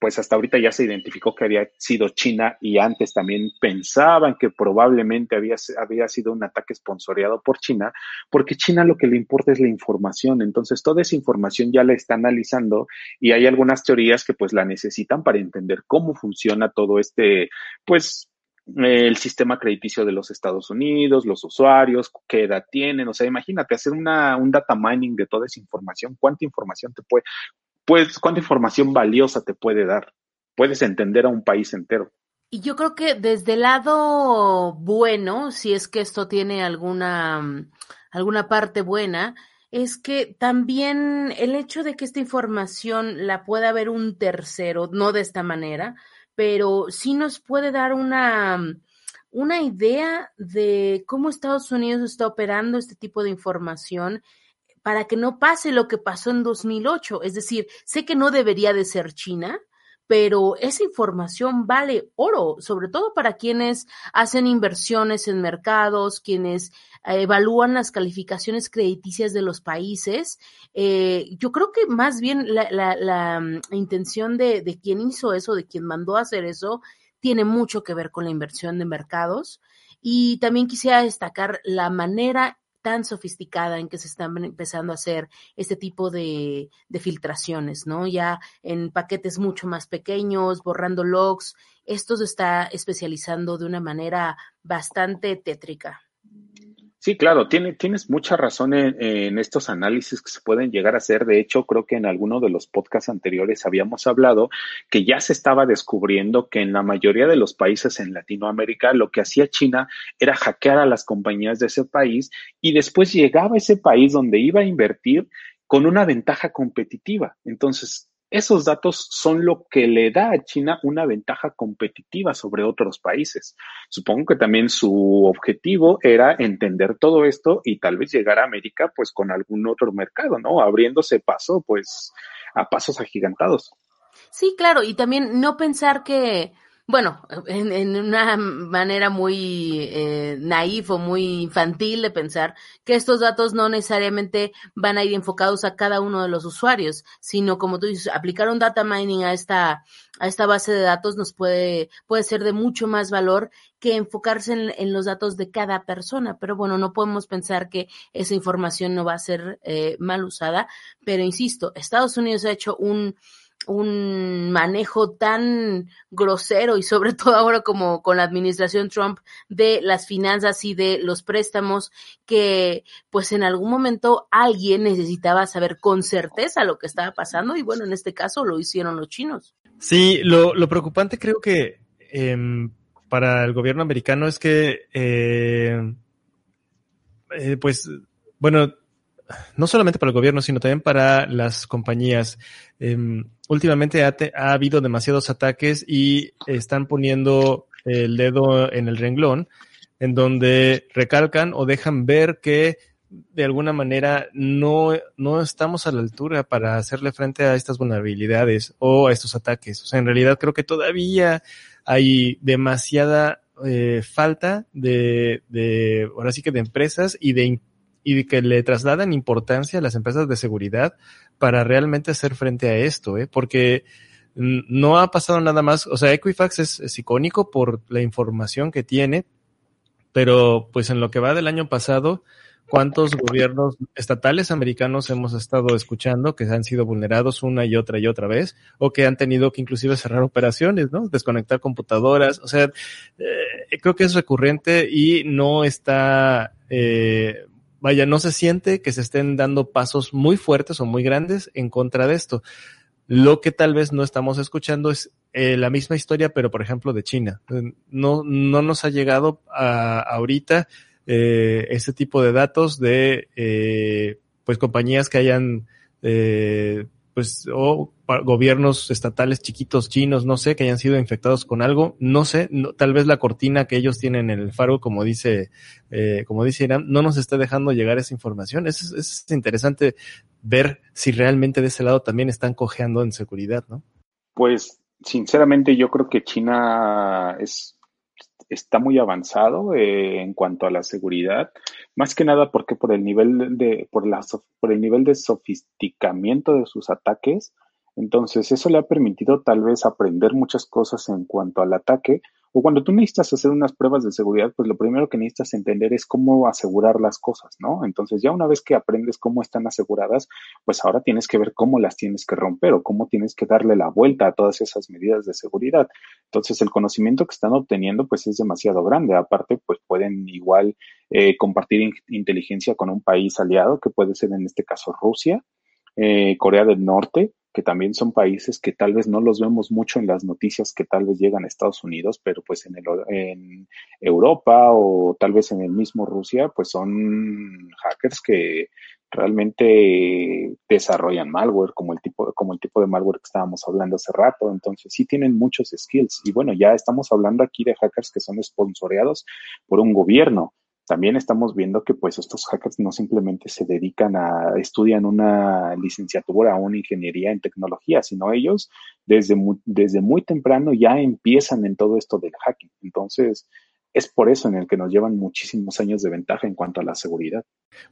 pues hasta ahorita ya se identificó que había sido China y antes también pensaban que probablemente había, había sido un ataque esponsoreado por China, porque China lo que le importa es la información. Entonces, toda esa información ya la está analizando y hay algunas teorías que pues la necesitan para entender cómo funciona todo este, pues, el sistema crediticio de los Estados Unidos, los usuarios, qué edad tienen, o sea, imagínate hacer una, un data mining de toda esa información, cuánta información te puede, pues, cuánta información valiosa te puede dar. Puedes entender a un país entero. Y yo creo que desde el lado bueno, si es que esto tiene alguna, alguna parte buena, es que también el hecho de que esta información la pueda ver un tercero, no de esta manera, pero sí nos puede dar una, una idea de cómo Estados Unidos está operando este tipo de información para que no pase lo que pasó en 2008. Es decir, sé que no debería de ser China, pero esa información vale oro, sobre todo para quienes hacen inversiones en mercados, quienes eh, evalúan las calificaciones crediticias de los países. Eh, yo creo que más bien la, mm, intención de, quien hizo eso, de quien mandó a hacer eso, tiene mucho que ver con la inversión de mercados. Y también quisiera destacar la manera tan sofisticada en que se están empezando a hacer este tipo de, de filtraciones, ¿no? Ya en paquetes mucho más pequeños, borrando logs. Esto se está especializando de una manera bastante tétrica. Sí, claro, tiene, tienes mucha razón en, en, estos análisis que se pueden llegar a hacer. De hecho, creo que en alguno de los podcasts anteriores habíamos hablado que ya se estaba descubriendo que en la mayoría de los países en Latinoamérica lo que hacía China era hackear a las compañías de ese país y después llegaba a ese país donde iba a invertir con una ventaja competitiva. Entonces, esos datos son lo que le da a China una ventaja competitiva sobre otros países. Supongo que también su objetivo era entender todo esto y tal vez llegar a América pues con algún otro mercado, ¿no? Abriéndose paso pues a pasos agigantados. Sí, claro, y también no pensar que bueno, en, en, una manera muy eh, naif o muy infantil de pensar que estos datos no necesariamente van a ir enfocados a cada uno de los usuarios, sino como tú dices, aplicar un data mining a esta, a esta base de datos nos puede, puede ser de mucho más valor que enfocarse en, en los datos de cada persona. Pero bueno, no podemos pensar que esa información no va a ser eh, mal usada. Pero insisto, Estados Unidos ha hecho un, un manejo tan grosero y sobre todo ahora como con la administración Trump de las finanzas y de los préstamos que pues en algún momento alguien necesitaba saber con certeza lo que estaba pasando y bueno, en este caso lo hicieron los chinos. Sí, lo, lo preocupante creo que eh, para el gobierno americano es que eh, eh, pues bueno, no solamente para el gobierno, sino también para las compañías. Eh, últimamente ha, te, ha, habido demasiados ataques y están poniendo el dedo en el renglón, en donde recalcan o dejan ver que de alguna manera no, no estamos a la altura para hacerle frente a estas vulnerabilidades o a estos ataques. O sea, en realidad creo que todavía hay demasiada eh, falta de, de, ahora sí que de empresas y de y que le trasladan importancia a las empresas de seguridad para realmente hacer frente a esto, ¿eh? porque no ha pasado nada más, o sea, Equifax es, icónico por la información que tiene, pero pues en lo que va del año pasado, ¿cuántos gobiernos estatales americanos hemos estado escuchando que han sido vulnerados una y otra y otra vez, o que han tenido que inclusive cerrar operaciones, ¿no? Desconectar computadoras, o sea, eh, creo que es recurrente y no está, eh, vaya, no se siente que se estén dando pasos muy fuertes o muy grandes en contra de esto. Lo que tal vez no estamos escuchando es eh, la misma historia, pero por ejemplo de China. No, no nos ha llegado a, ahorita eh, ese tipo de datos de eh, pues compañías que hayan pues o gobiernos estatales chiquitos chinos, no sé, que hayan sido infectados con algo, no sé, tal vez la cortina que ellos tienen en el faro, como dice, eh, como dice Irán, no nos está dejando llegar esa información. Es, es interesante ver si realmente de ese lado también están cojeando en seguridad, ¿no? Pues, sinceramente, yo creo que China es está muy avanzado eh, en cuanto a la seguridad, más que nada porque por el nivel de por la por el nivel de sofisticamiento de sus ataques, entonces eso le ha permitido tal vez aprender muchas cosas en cuanto al ataque o cuando tú necesitas hacer unas pruebas de seguridad, pues lo primero que necesitas entender es cómo asegurar las cosas, ¿no? Entonces ya una vez que aprendes cómo están aseguradas, pues ahora tienes que ver cómo las tienes que romper o cómo tienes que darle la vuelta a todas esas medidas de seguridad. Entonces el conocimiento que están obteniendo pues es demasiado grande. Aparte, pues pueden igual eh, compartir in inteligencia con un país aliado, que puede ser en este caso Rusia, eh, Corea del Norte, que también son países que tal vez no los vemos mucho en las noticias que tal vez llegan a Estados Unidos, pero pues en, el, en Europa o tal vez en el mismo Rusia, pues son hackers que realmente desarrollan malware como el tipo como el tipo de malware que estábamos hablando hace rato. Entonces sí tienen muchos skills. Y bueno ya estamos hablando aquí de hackers que son sponsoreados por un gobierno también estamos viendo que pues estos hackers no simplemente se dedican a estudian una licenciatura o una ingeniería en tecnología, sino ellos desde muy, desde muy temprano ya empiezan en todo esto del hacking. Entonces, es por eso en el que nos llevan muchísimos años de ventaja en cuanto a la seguridad.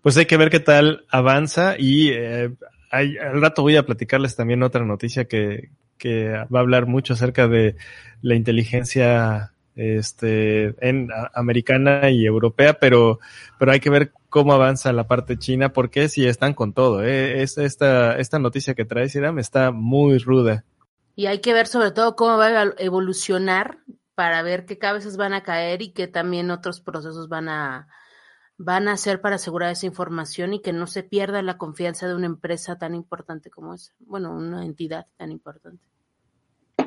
Pues hay que ver qué tal avanza y eh, hay, al rato voy a platicarles también otra noticia que, que va a hablar mucho acerca de la inteligencia este, en americana y europea, pero, pero hay que ver cómo avanza la parte china, porque si están con todo, ¿eh? esta, esta noticia que trae Iram está muy ruda. Y hay que ver sobre todo cómo va a evolucionar para ver qué cabezas van a caer y qué también otros procesos van a, van a hacer para asegurar esa información y que no se pierda la confianza de una empresa tan importante como esa, bueno, una entidad tan importante.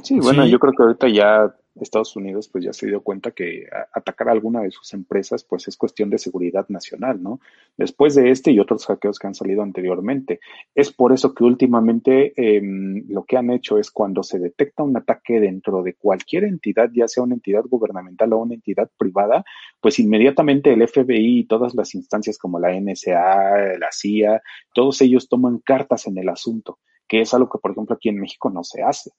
Sí, bueno, yo creo que ahorita ya Estados Unidos pues ya se dio cuenta que atacar a alguna de sus empresas pues es cuestión de seguridad nacional, ¿no? Después de este y otros hackeos que han salido anteriormente. Es por eso que últimamente em, lo que han hecho es cuando se detecta un ataque dentro de cualquier entidad, ya sea una entidad gubernamental o una entidad privada, pues inmediatamente el FBI y todas las instancias como la NSA, la CIA, todos ellos toman cartas en el asunto, que es algo que por ejemplo aquí en México no se hace.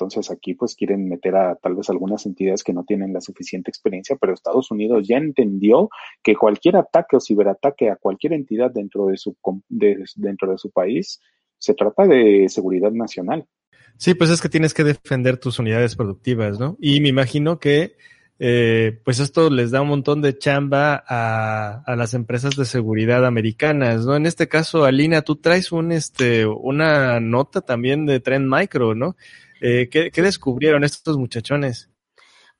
Entonces aquí pues quieren meter a tal vez algunas entidades que no tienen la suficiente experiencia, pero Estados Unidos ya entendió que cualquier ataque o ciberataque a cualquier entidad dentro de su, dentro de su país se trata de seguridad nacional. Sí, pues es que tienes que defender tus unidades productivas, ¿no? Y me imagino que eh, pues esto les da un montón de chamba a, a, las empresas de seguridad americanas, ¿no? En este caso, Alina, tú traes un, este, una nota también de Trend Micro, ¿no? Eh, ¿qué, descubrieron estos muchachones?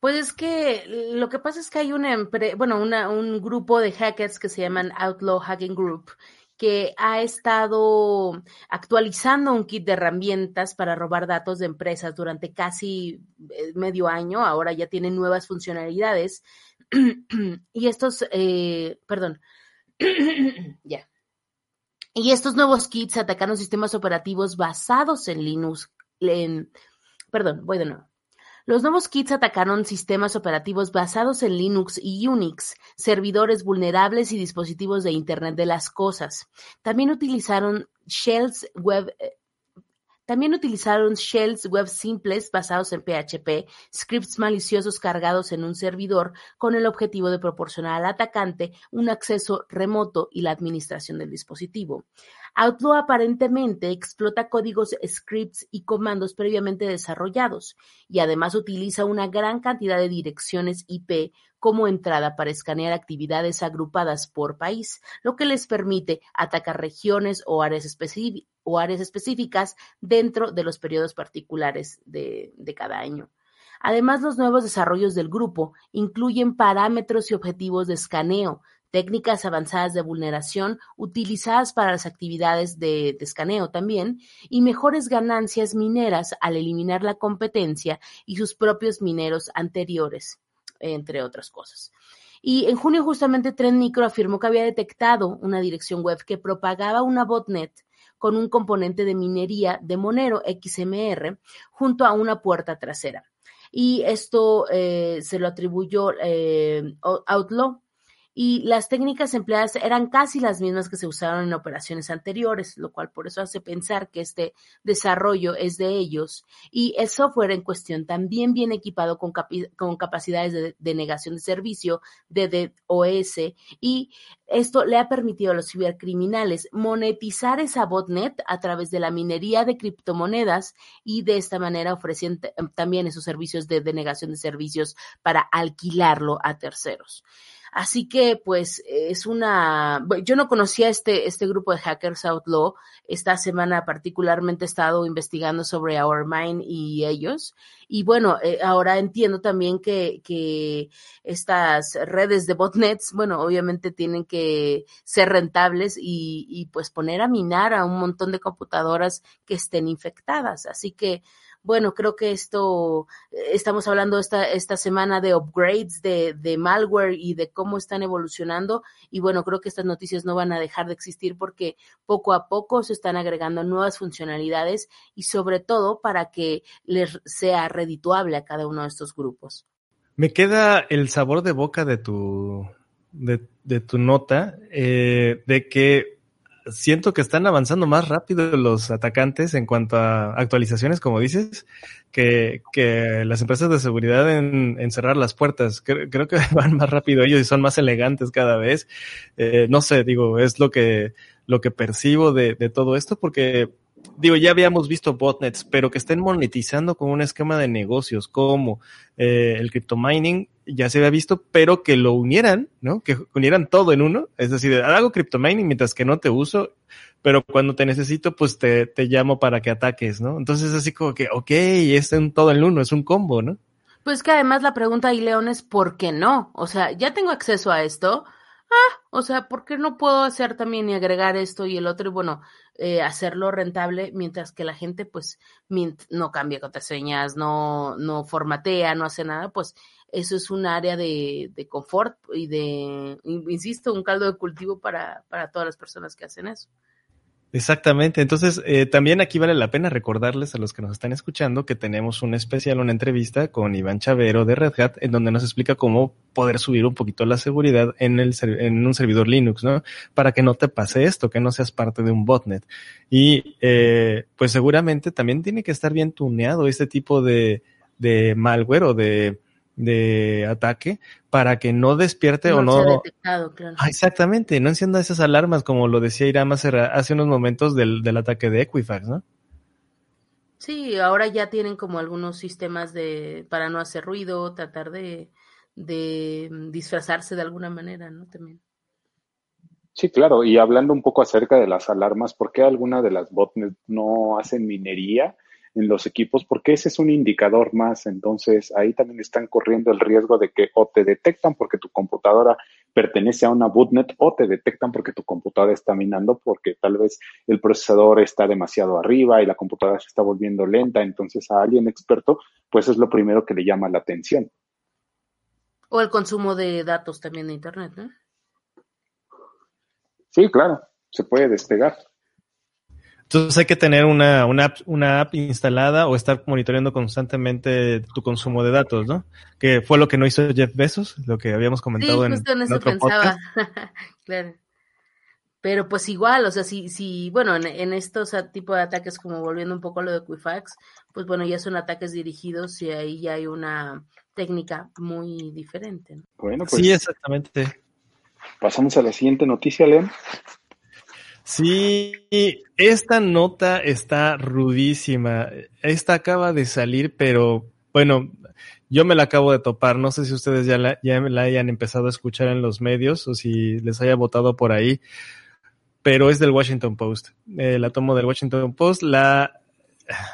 Pues es que lo que pasa es que hay una bueno, un grupo de hackers que se llaman Outlaw Hacking Group que ha estado actualizando un kit de herramientas para robar datos de empresas durante casi eh, medio año. Ahora ya tienen nuevas funcionalidades. y estos, eh, perdón, ya. Y estos nuevos kits atacaron sistemas operativos basados en Linux, en Perdón, voy de nuevo. Los nuevos kits atacaron sistemas operativos basados en Linux y Unix, servidores vulnerables y dispositivos de Internet de las Cosas. También utilizaron shells web eh, también utilizaron shells web simples basados en PHP, scripts maliciosos cargados en un servidor con el objetivo de proporcionar al atacante un acceso remoto y la administración del dispositivo. Outlaw aparentemente explota códigos, scripts y comandos previamente desarrollados y además utiliza una gran cantidad de direcciones IP como entrada para escanear actividades agrupadas por país, lo que les permite atacar regiones o áreas, específicas dentro de los periodos particulares de, de cada año. Además, los nuevos desarrollos del grupo incluyen parámetros y objetivos de escaneo, técnicas avanzadas de vulneración utilizadas para las actividades de, escaneo también, y mejores ganancias mineras al eliminar la competencia y sus propios mineros anteriores entre otras cosas. Y en junio justamente Trend Micro afirmó que había detectado una dirección web que propagaba una botnet con un componente de minería de Monero XMR junto a una puerta trasera. Y esto eh, se lo atribuyó eh, Outlaw y las técnicas empleadas eran casi las mismas que se usaron en operaciones anteriores, lo cual por eso hace pensar que este desarrollo es de ellos. Y el software en cuestión también viene equipado con, capacidades de, de, negación de servicio de DOS y esto le ha permitido a los cibercriminales monetizar esa botnet a través de la minería de criptomonedas y de esta manera ofrecen también esos servicios de denegación de servicios para alquilarlo a terceros. Así que, pues, es una, yo no conocía este, este grupo de hackers outlaw. Esta semana particularmente he estado investigando sobre Our Mind y ellos. Y bueno, eh, ahora entiendo también que, que estas redes de botnets, bueno, obviamente tienen que ser rentables y, y pues poner a minar a un montón de computadoras que estén infectadas. Así que, bueno, creo que esto, eh, estamos hablando esta, esta semana de upgrades de, de malware y de cómo están evolucionando. Y bueno, creo que estas noticias no van a dejar de existir porque poco a poco se están agregando nuevas funcionalidades y sobre todo para que les sea redituable a cada uno de estos grupos. Me queda el sabor de boca de tu, de, de tu nota, eh, de que siento que están avanzando más rápido los atacantes en cuanto a actualizaciones, como dices, que, que las empresas de seguridad en, cerrar las puertas. Creo, que van más rápido ellos y son más elegantes cada vez. Eh, no sé, digo, es lo que, lo que percibo de, de todo esto, porque digo, ya habíamos visto botnets, pero que estén monetizando con un esquema de negocios como eh, el crypto mining, ya se había visto, pero que lo unieran, ¿no? Que unieran todo en uno. Es decir, hago crypto mining mientras que no te uso, pero cuando te necesito, pues te, te llamo para que ataques, ¿no? Entonces así como que, ok, es un todo en uno, es un combo, ¿no? Pues que además la pregunta ahí, León, es ¿por qué no? O sea, ya tengo acceso a esto, ah, o sea, ¿por qué no puedo hacer también y agregar esto y el otro? Y bueno, eh, hacerlo rentable mientras que la gente pues no cambia contraseñas, no, no formatea, no hace nada, pues eso es un área de, de confort y de, insisto, un caldo de cultivo para, para todas las personas que hacen eso. Exactamente. Entonces, eh, también aquí vale la pena recordarles a los que nos están escuchando que tenemos un especial, una entrevista con Iván Chavero de Red Hat, en donde nos explica cómo poder subir un poquito la seguridad en, el, en un servidor Linux, ¿no? Para que no te pase esto, que no seas parte de un botnet. Y, eh, pues seguramente también tiene que estar bien tuneado este tipo de, de malware o de, de ataque para que no despierte o no. Detectado, claro. Ah, exactamente, no encienda esas alarmas como lo decía Irama hace unos momentos del, del ataque de Equifax, ¿no? Sí, ahora ya tienen como algunos sistemas de para no hacer ruido, tratar de, de disfrazarse de alguna manera, ¿no? También. Sí, claro, y hablando un poco acerca de las alarmas, ¿por qué alguna de las botnets no hacen minería? En los equipos, porque ese es un indicador más. Entonces, ahí también están corriendo el riesgo de que o te detectan porque tu computadora pertenece a una bootnet o te detectan porque tu computadora está minando porque tal vez el procesador está demasiado arriba y la computadora se está volviendo lenta. Entonces, a alguien experto, pues es lo primero que le llama la atención. O el consumo de datos también de Internet, ¿no? Sí, claro, se puede despegar. Entonces hay que tener una, una, app, una app instalada o estar monitoreando constantemente tu consumo de datos, ¿no? Que fue lo que no hizo Jeff Bezos, lo que habíamos comentado sí, justo en, eso pensaba. claro. Pero pues igual, o sea, si, si bueno, en, en estos tipos de ataques, como volviendo un poco a lo de Equifax, pues bueno, ya son ataques dirigidos y ahí ya hay una técnica muy diferente. ¿no? Bueno, pues. Sí, exactamente. Pasamos a la siguiente noticia, León. Sí, esta nota está rudísima. Esta acaba de salir, pero bueno, yo me la acabo de topar. No sé si ustedes ya la, ya la hayan empezado a escuchar en los medios o si les haya votado por ahí, pero es del Washington Post. Eh, la tomo del Washington Post. La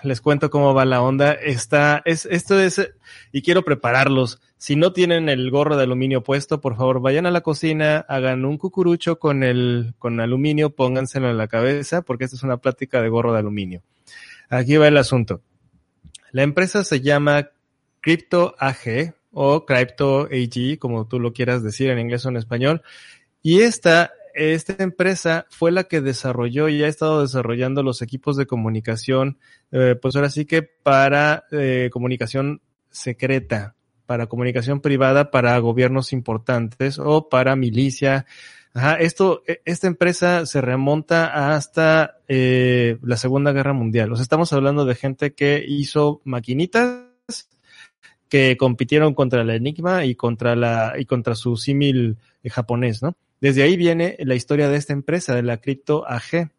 les cuento cómo va la onda. Está, es, esto es, y quiero prepararlos. Si no tienen el gorro de aluminio puesto, por favor, vayan a la cocina, hagan un cucurucho con el, con aluminio, pónganselo en la cabeza, porque esta es una plática de gorro de aluminio. Aquí va el asunto. La empresa se llama Crypto AG o Crypto AG, como tú lo quieras decir en inglés o en español. Y esta esta empresa fue la que desarrolló y ha estado desarrollando los equipos de comunicación, eh, pues ahora sí que para eh, comunicación secreta, para comunicación privada, para gobiernos importantes o para milicia. Ajá, esto, e, esta empresa se remonta hasta eh, la Segunda Guerra Mundial. O sea, estamos hablando de gente que hizo maquinitas que compitieron contra la Enigma y contra la y contra su símil japonés, ¿no? Desde ahí viene la historia de esta empresa, de la Crypto AG.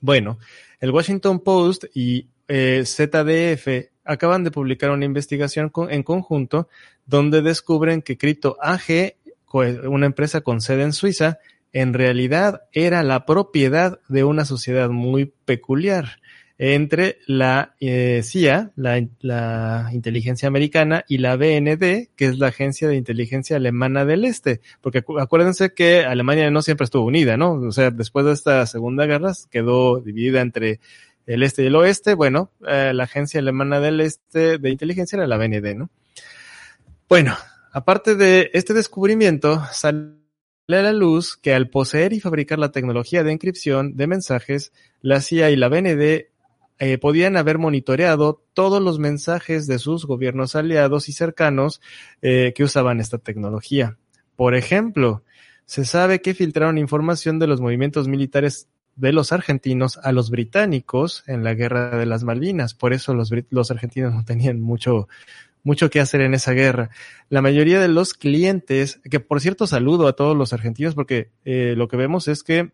Bueno, el Washington Post y eh, ZDF acaban de publicar una investigación en conjunto donde descubren que Crypto AG, una empresa con sede en Suiza, en realidad era la propiedad de una sociedad muy peculiar entre la eh, CIA, la, la, inteligencia americana, y la BND, que es la agencia de inteligencia alemana del Este. Porque acuérdense que Alemania no siempre estuvo unida, ¿no? O sea, después de esta Segunda Guerra quedó dividida entre el Este y el Oeste. Bueno, eh, la agencia alemana del Este de inteligencia era la BND, ¿no? Bueno, aparte de este descubrimiento, sale a la luz que al poseer y fabricar la tecnología de encripción de mensajes, la CIA y la BND eh, podían haber monitoreado todos los mensajes de sus gobiernos aliados y cercanos eh, que usaban esta tecnología. Por ejemplo, se sabe que filtraron información de los movimientos militares de los argentinos a los británicos en la guerra de las Malvinas. Por eso los, los argentinos no tenían mucho, mucho que hacer en esa guerra. La mayoría de los clientes, que por cierto saludo a todos los argentinos porque eh, lo que vemos es que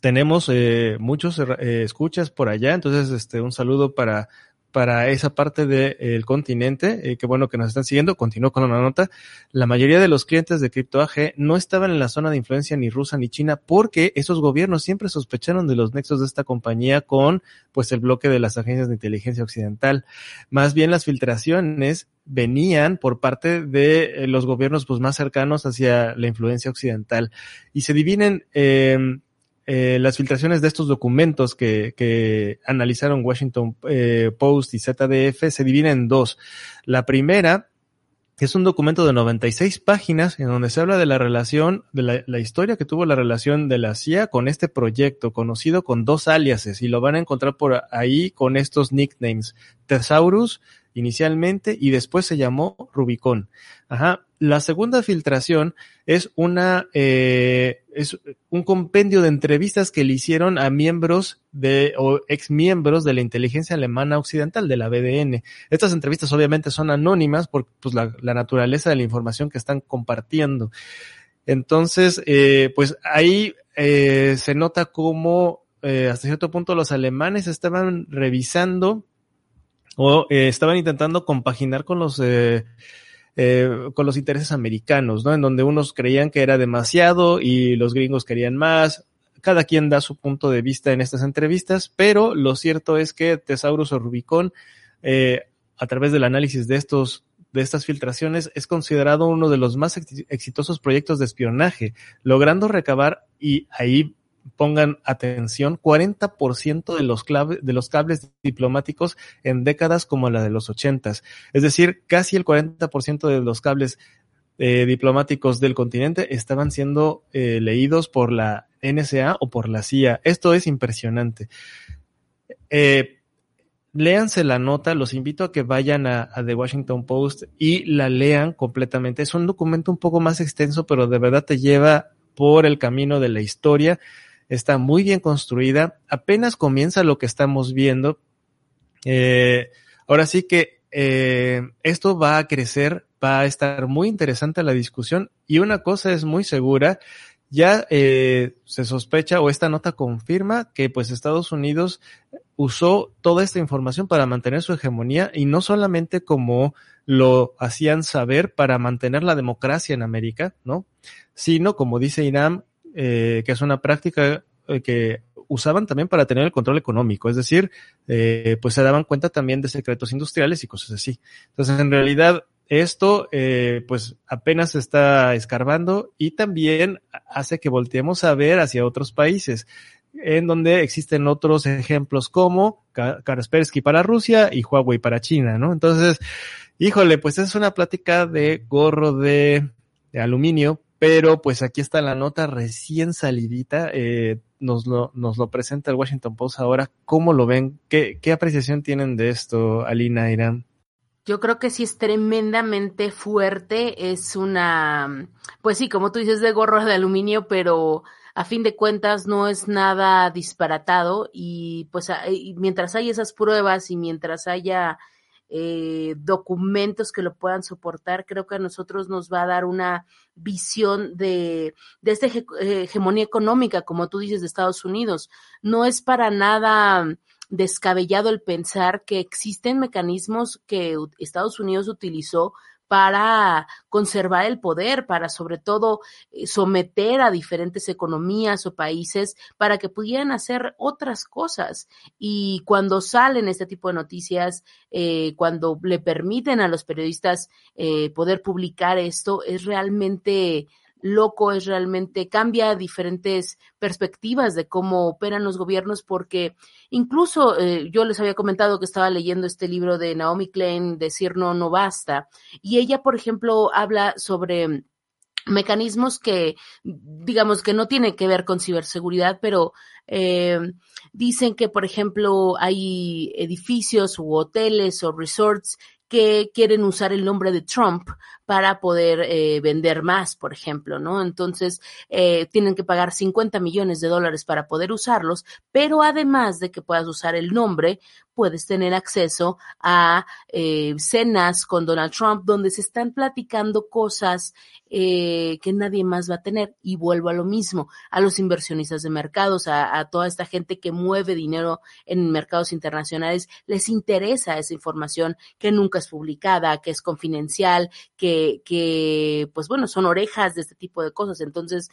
tenemos eh, muchos eh, escuchas por allá, entonces este un saludo para para esa parte del continente, eh, qué bueno que nos están siguiendo, continúo con una nota, la mayoría de los clientes de CryptoAG no estaban en la zona de influencia ni rusa ni china porque esos gobiernos siempre sospecharon de los nexos de esta compañía con pues el bloque de las agencias de inteligencia occidental. Más bien las filtraciones venían por parte de eh, los gobiernos pues más cercanos hacia la influencia occidental. Y se dividen eh, las filtraciones de estos documentos que, que analizaron Washington eh, Post y ZDF se dividen en dos. La primera es un documento de 96 páginas en donde se habla de la relación, de la, la, historia que tuvo la relación de la CIA con este proyecto, conocido con dos aliases, y lo van a encontrar por ahí con estos nicknames, Thesaurus inicialmente y después se llamó Rubicon. Ajá. La segunda filtración es una eh, es un compendio de entrevistas que le hicieron a miembros de o ex miembros de la inteligencia alemana occidental de la BDN. Estas entrevistas obviamente son anónimas por pues, la, la naturaleza de la información que están compartiendo. Entonces, eh, pues ahí eh, se nota cómo eh, hasta cierto punto los alemanes estaban revisando o eh, estaban intentando compaginar con los eh, con los intereses americanos, ¿no? En donde unos creían que era demasiado y los gringos querían más. Cada quien da su punto de vista en estas entrevistas, pero lo cierto es que Tesaurus o Rubicon, eh, a través del análisis de estos de estas filtraciones es considerado uno de los más exitosos proyectos de espionaje, logrando recabar y ahí pongan atención, 40% de los, clave, de los cables diplomáticos en décadas como la de los 80. Es decir, casi el 40% de los cables eh, diplomáticos del continente estaban siendo eh, leídos por la NSA o por la CIA. Esto es impresionante. Eh, léanse la nota, los invito a que vayan a, a, The Washington Post y la lean completamente. Es un documento un poco más extenso, pero de verdad te lleva por el camino de la historia está muy bien construida, apenas comienza lo que estamos viendo. Eh, ahora sí que eh, esto va a crecer, va a estar muy interesante la discusión y una cosa es muy segura, ya eh, se sospecha o esta nota confirma que pues Estados Unidos usó toda esta información para mantener su hegemonía y no solamente como lo hacían saber para mantener la democracia en América, ¿no? Sino, como dice Inam, eh, que es una práctica eh, que usaban también para tener el control económico, es decir, eh, pues se daban cuenta también de secretos industriales y cosas así. Entonces, en realidad, esto eh, pues apenas se está escarbando y también hace que volteemos a ver hacia otros países en donde existen otros ejemplos como Kaspersky para Rusia y Huawei para China, ¿no? Entonces, híjole, pues es una plática de gorro de, de aluminio, pero pues aquí está la nota recién salidita, eh, nos, lo, nos lo presenta el Washington Post ahora, ¿cómo lo ven? ¿Qué, qué apreciación tienen de esto, Alina Irán? Yo creo que sí es tremendamente fuerte, es una, pues sí, como tú dices, de gorro de aluminio, pero a fin de cuentas no es nada disparatado y pues mientras hay esas pruebas y mientras haya eh, documentos que lo puedan soportar, creo que a nosotros nos va a dar una visión de, de esta hege hegemonía económica, como tú dices, de Estados Unidos. No es para nada descabellado el pensar que existen mecanismos que Estados Unidos utilizó para conservar el poder, para sobre todo eh, someter a diferentes economías o países para que pudieran hacer otras cosas. Y cuando salen este tipo de noticias, eh, cuando le permiten a los periodistas eh, poder publicar esto, es realmente loco, es realmente, cambia diferentes perspectivas de cómo operan los gobiernos, porque incluso eh, yo les había comentado que estaba leyendo este libro de Naomi Klein, Decir no, no basta, y ella, por ejemplo, habla sobre mecanismos que, digamos, que no tienen que ver con ciberseguridad, pero eh, dicen que, por ejemplo, hay edificios u hoteles o resorts que quieren usar el nombre de Trump para poder eh, vender más, por ejemplo, ¿no? Entonces, eh, tienen que pagar 50 millones de dólares para poder usarlos, pero además de que puedas usar el nombre, puedes tener acceso a eh, cenas con Donald Trump donde se están platicando cosas eh, que nadie más va a tener. Y vuelvo a lo mismo, a los inversionistas de mercados, a, a, toda esta gente que mueve dinero en mercados internacionales, les interesa esa información que nunca es publicada, que es confidencial, que, que pues bueno, son orejas de este tipo de cosas. Entonces,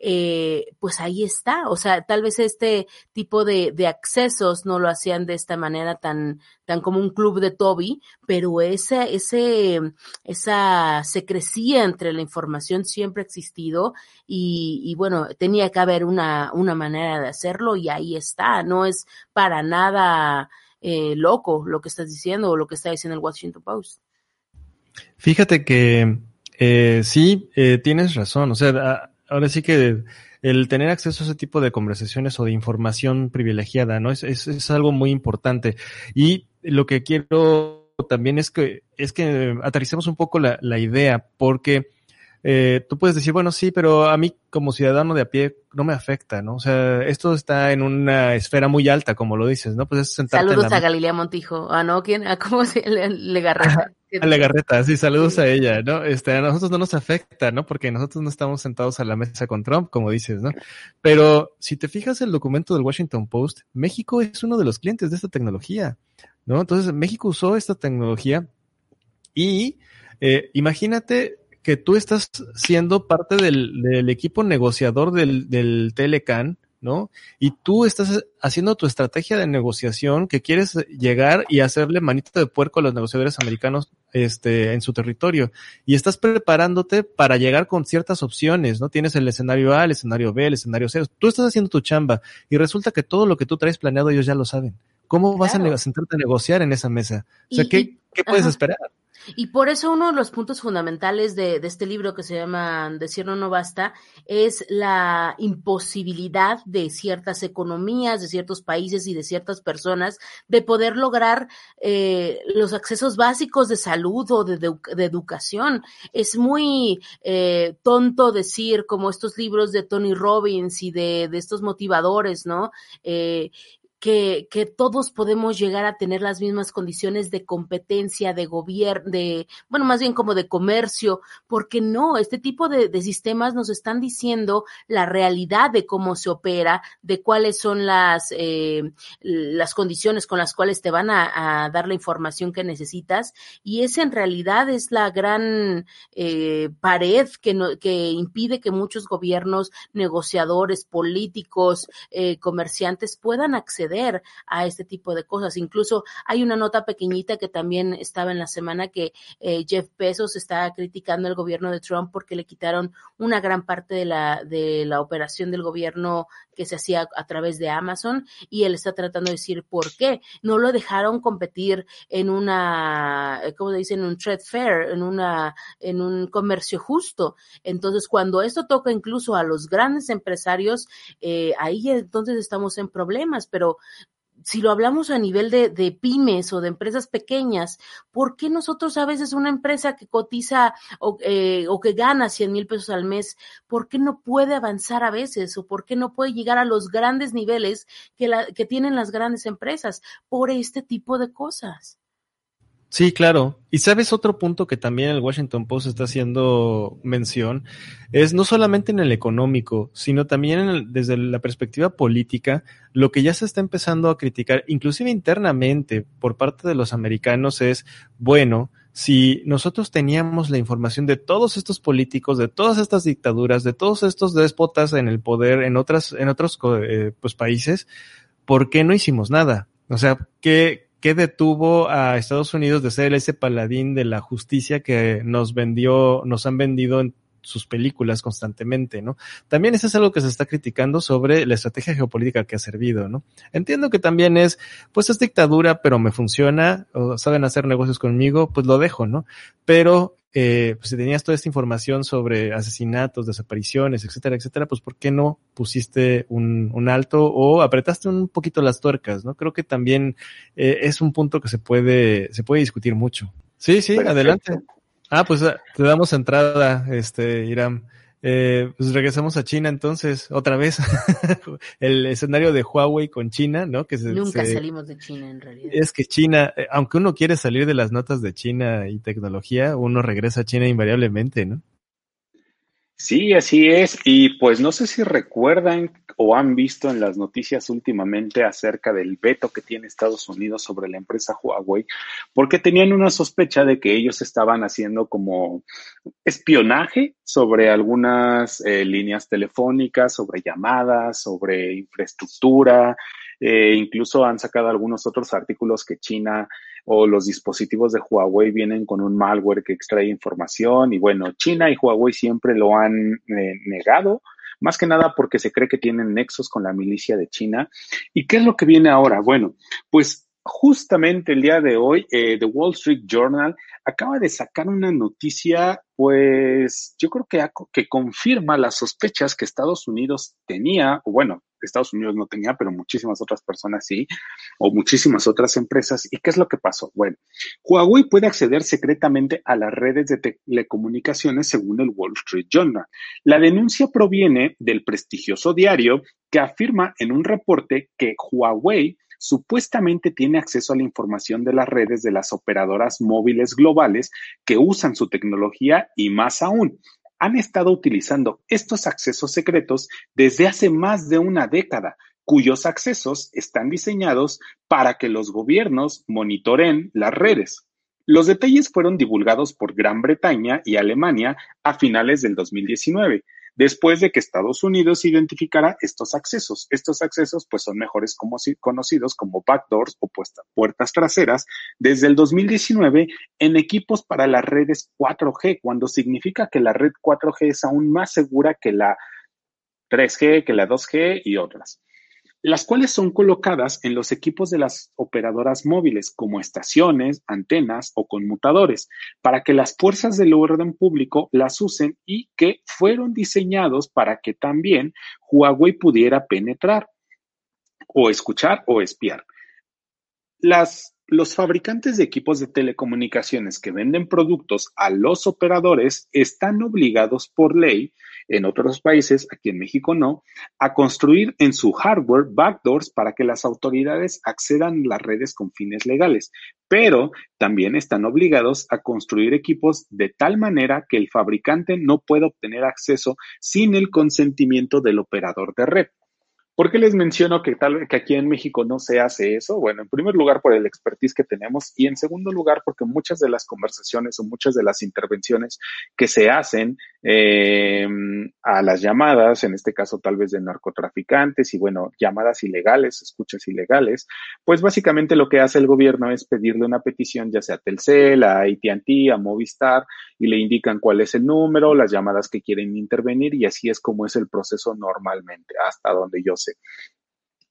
eh, pues ahí está. O sea, tal vez este tipo de, accesos no lo hacían de esta manera tan, tan como un club de Toby, pero ese, ese, esa secrecía entre la información siempre ha existido y, bueno, tenía que haber una, una manera de hacerlo y ahí está. No es para nada eh, loco lo que estás diciendo o lo que está diciendo el Washington Post. Fíjate que eh, sí, tienes razón. O sea, ahora sí que el tener acceso a ese tipo de conversaciones o de información privilegiada, ¿no? Es, es, es algo muy importante. Y lo que quiero también es que, es que aterricemos un poco la, la idea, porque eh, tú puedes decir, bueno, sí, pero a mí como ciudadano de a pie no me afecta, ¿no? O sea, esto está en una esfera muy alta, como lo dices, ¿no? Pues es sentarte Saludos la... a Galilea Montijo. Ah, ¿no? ¿Quién? ¿A cómo se le, Legarreta? A Legarreta, sí, saludos sí. a ella, ¿no? Este, a nosotros no nos afecta, ¿no? Porque nosotros no estamos sentados a la mesa con Trump, como dices, ¿no? Pero si te fijas el documento del Washington Post, México es uno de los clientes de esta tecnología, ¿no? Entonces, México usó esta tecnología y eh, imagínate que tú estás siendo parte del, del equipo negociador del, del Telecan, ¿no? Y tú estás haciendo tu estrategia de negociación que quieres llegar y hacerle manito de puerco a los negociadores americanos este, en su territorio. Y estás preparándote para llegar con ciertas opciones, ¿no? Tienes el escenario A, el escenario B, el escenario C. Tú estás haciendo tu chamba y resulta que todo lo que tú traes planeado ellos ya lo saben. ¿Cómo vas a sentarte a negociar en esa mesa? O sea, y, ¿qué, ¿qué puedes ajá. esperar? Y por eso uno de los puntos fundamentales de, de, este libro que se llama Decir no no basta es la imposibilidad de ciertas economías, de ciertos países y de ciertas personas de poder lograr eh, los accesos básicos de salud o de, de, educación. Es muy eh, tonto decir como estos libros de Tony Robbins y de, de estos motivadores, ¿no? Eh, que, todos podemos llegar a tener las mismas condiciones de competencia, de gobierno, de, bueno, más bien como de comercio, porque no, este tipo de, sistemas nos están diciendo la realidad de cómo se opera, de cuáles son las, eh, las condiciones con las cuales te van a, dar la información que necesitas, y esa en realidad es la gran eh, pared que impide que muchos gobiernos, negociadores, políticos, eh, comerciantes puedan acceder acceder a este tipo de cosas. Incluso hay una nota pequeñita que también estaba en la semana que eh, Jeff Bezos está criticando al gobierno de Trump porque le quitaron una gran parte de la, de la operación del gobierno que se hacía a través de Amazon y él está tratando de decir por qué no lo dejaron competir en una, ¿cómo se dice? En un trade fair, en una, en un comercio justo. Entonces, cuando esto toca incluso a los grandes empresarios, eh, ahí entonces estamos en problemas, pero si lo hablamos a nivel de, pymes o de empresas pequeñas, ¿por qué nosotros a veces una empresa que cotiza o, eh, que gana 100 mil pesos al mes, ¿por qué no puede avanzar a veces o por qué no puede llegar a los grandes niveles que tienen las grandes empresas? Por este tipo de cosas. Sí, claro. Y sabes otro punto que también el Washington Post está haciendo mención, es no solamente en el económico, sino también el, desde la perspectiva política, lo que ya se está empezando a criticar, inclusive internamente por parte de los americanos, es, bueno, si nosotros teníamos la información de todos estos políticos, de todas estas dictaduras, de todos estos déspotas en el poder en otras, en otros eh, pues, países, ¿por qué no hicimos nada? O sea, ¿qué, ¿Qué detuvo a Estados Unidos de ser ese paladín de la justicia que nos vendió, nos han vendido en sus películas constantemente, ¿no? También eso es algo que se está criticando sobre la estrategia geopolítica que ha servido, ¿no? Entiendo que también es, pues es dictadura, pero me funciona, o saben hacer negocios conmigo, pues lo dejo, ¿no? Pero eh, pues si tenías toda esta información sobre asesinatos, desapariciones, etcétera, etcétera, pues ¿por qué no pusiste un, un alto o apretaste un poquito las tuercas, no? Creo que también eh, es un punto que se puede, se puede discutir mucho. Sí, sí, Perfecto. adelante. Ah, pues te damos entrada, este, Irán. Eh, pues regresamos a China entonces, otra vez. el escenario de Huawei con China, ¿no? Que se, Nunca se- salimos de China en realidad. Es que China, eh, aunque uno quiere salir de las notas de China y tecnología, uno regresa a China invariablemente, ¿no? Sí, así es. Y pues no sé si recuerdan o han visto en las noticias últimamente acerca del veto que tiene Estados Unidos sobre la empresa Huawei, porque tenían una sospecha de que ellos estaban haciendo como espionaje sobre algunas eh, líneas telefónicas, sobre llamadas, sobre infraestructura. Eh, incluso han sacado algunos otros artículos que China o los dispositivos de Huawei vienen con un malware que extrae información y bueno, China y Huawei siempre lo han eh, negado, más que nada porque se cree que tienen nexos con la milicia de China. ¿Y qué es lo que viene ahora? Bueno, pues justamente el día de hoy, eh, The Wall Street Journal acaba de sacar una noticia, pues yo creo que, que confirma las sospechas que Estados Unidos tenía, o bueno, Estados Unidos no tenía, pero muchísimas otras personas sí, o muchísimas otras empresas. ¿Y qué es lo que pasó? Bueno, Huawei puede acceder secretamente a las redes de telecomunicaciones según el Wall Street Journal. La denuncia proviene del prestigioso diario que afirma en un reporte que Huawei supuestamente tiene acceso a la información de las redes de las operadoras móviles globales que usan su tecnología y más aún, han estado utilizando estos accesos secretos desde hace más de una década, cuyos accesos están diseñados para que los gobiernos monitoren las redes. Los detalles fueron divulgados por Gran Bretaña y Alemania a finales del 2019, después de que Estados Unidos identificara estos accesos. Estos accesos pues son mejores como, conocidos como backdoors o puertas traseras desde el 2019 en equipos para las redes 4G, cuando significa que la red 4G es aún más segura que la 3G, que la 2G y otras las cuales son colocadas en los equipos de las operadoras móviles como estaciones, antenas o conmutadores, para que las fuerzas del orden público las usen y que fueron diseñados para que también Huawei pudiera penetrar o escuchar o espiar. Las, los fabricantes de equipos de telecomunicaciones que venden productos a los operadores están obligados por ley en otros países, aquí en México no, a construir en su hardware backdoors para que las autoridades accedan a las redes con fines legales, pero también están obligados a construir equipos de tal manera que el fabricante no pueda obtener acceso sin el consentimiento del operador de red. ¿Por qué les menciono que tal que aquí en México no se hace eso? Bueno, en primer lugar por el expertise que tenemos y en segundo lugar porque muchas de las conversaciones o muchas de las intervenciones que se hacen eh, a las llamadas, en este caso tal vez de narcotraficantes y bueno, llamadas ilegales, escuchas ilegales, pues básicamente lo que hace el gobierno es pedirle una petición ya sea a Telcel, a AT&T, a Movistar y le indican cuál es el número, las llamadas que quieren intervenir y así es como es el proceso normalmente, hasta donde yo sé.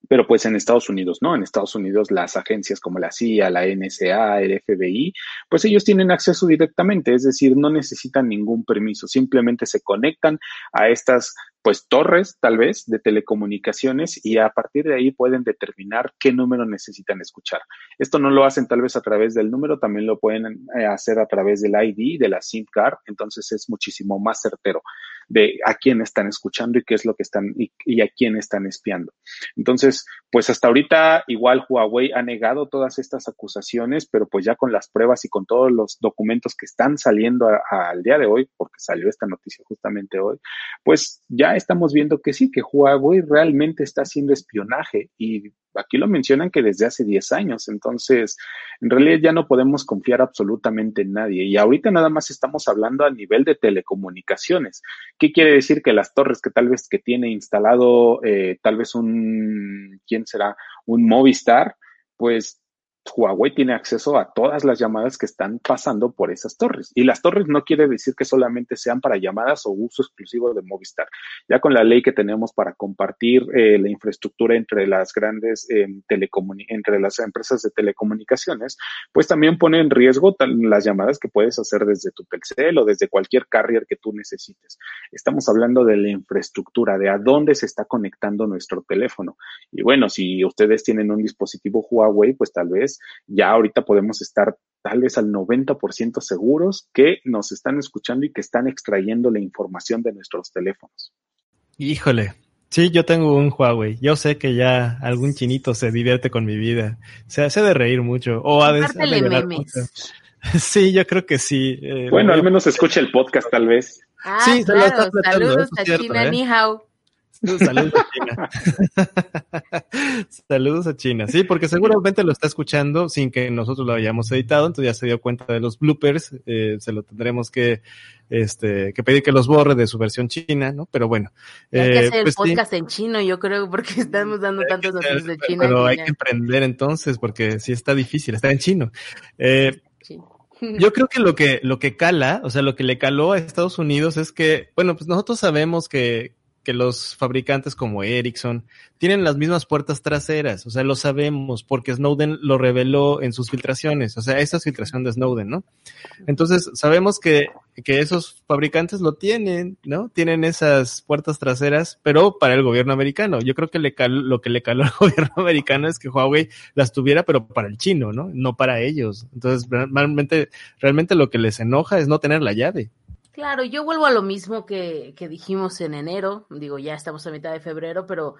Pero pues en Estados Unidos, ¿no? En Estados Unidos las agencias como la CIA, la NSA, el FBI, pues ellos tienen acceso directamente, es decir, no necesitan ningún permiso, simplemente se conectan a estas pues torres tal vez de telecomunicaciones y a partir de ahí pueden determinar qué número necesitan escuchar. Esto no lo hacen tal vez a través del número, también lo pueden hacer a través del ID, de la SIM card, entonces es muchísimo más certero de a quién están escuchando y qué es lo que están y, y a quién están espiando. Entonces, pues hasta ahorita igual Huawei ha negado todas estas acusaciones, pero pues ya con las pruebas y con todos los documentos que están saliendo al día de hoy, porque salió esta noticia justamente hoy, pues ya estamos viendo que sí, que Huawei realmente está haciendo espionaje y aquí lo mencionan que desde hace 10 años, entonces en realidad ya no podemos confiar absolutamente en nadie y ahorita nada más estamos hablando a nivel de telecomunicaciones. ¿Qué quiere decir? Que las torres que tal vez que tiene instalado eh, tal vez un, ¿quién será? Un Movistar, pues Huawei tiene acceso a todas las llamadas que están pasando por esas torres. Y las torres no quiere decir que solamente sean para llamadas o uso exclusivo de Movistar. Ya con la ley que tenemos para compartir eh, la infraestructura entre las grandes eh, entre las empresas de telecomunicaciones, pues también pone en riesgo las llamadas que puedes hacer desde tu Telcel o desde cualquier carrier que tú necesites. Estamos hablando de la infraestructura, de a dónde se está conectando nuestro teléfono. Y bueno, si ustedes tienen un dispositivo Huawei, pues tal vez Entonces, ya ahorita podemos estar tal vez al 90% seguros que nos están escuchando y que están extrayendo la información de nuestros teléfonos. Híjole, Sí, yo tengo un Huawei. Yo sé que ya algún chinito se divierte con mi vida. Se hace de reír mucho. O a veces. Sí, yo creo que sí. Eh, bueno, al menos escucha el podcast, tal vez. Ah, sí, claro. Saludos a China, ni hao. Saludos a China. Saludos a China. Sí, porque seguramente lo está escuchando sin que nosotros lo hayamos editado, entonces ya se dio cuenta de los bloopers. Eh, se lo tendremos que, este, que pedir que los borre de su versión china, ¿no? Pero bueno. hay que eh, hacer el pues podcast en chino, yo creo, porque estamos dando tantas noticias de China. Pero hay que emprender entonces, porque sí está difícil, está en chino. Eh, Yo creo que lo que lo que cala, o sea, lo que le caló a Estados Unidos es que, bueno, pues nosotros sabemos que que los fabricantes como Ericsson tienen las mismas puertas traseras, o sea, lo sabemos porque Snowden lo reveló en sus filtraciones, o sea, esa es filtración de Snowden, ¿no? Entonces, sabemos que, que esos fabricantes lo tienen, ¿no? Tienen esas puertas traseras, pero para el gobierno americano. Yo creo que le lo que le caló al gobierno americano es que Huawei las tuviera, pero para el chino, ¿no? No para ellos. Entonces, realmente, realmente lo que les enoja es no tener la llave. Claro, yo vuelvo a lo mismo que, que dijimos en enero, digo, ya estamos a mitad de febrero, pero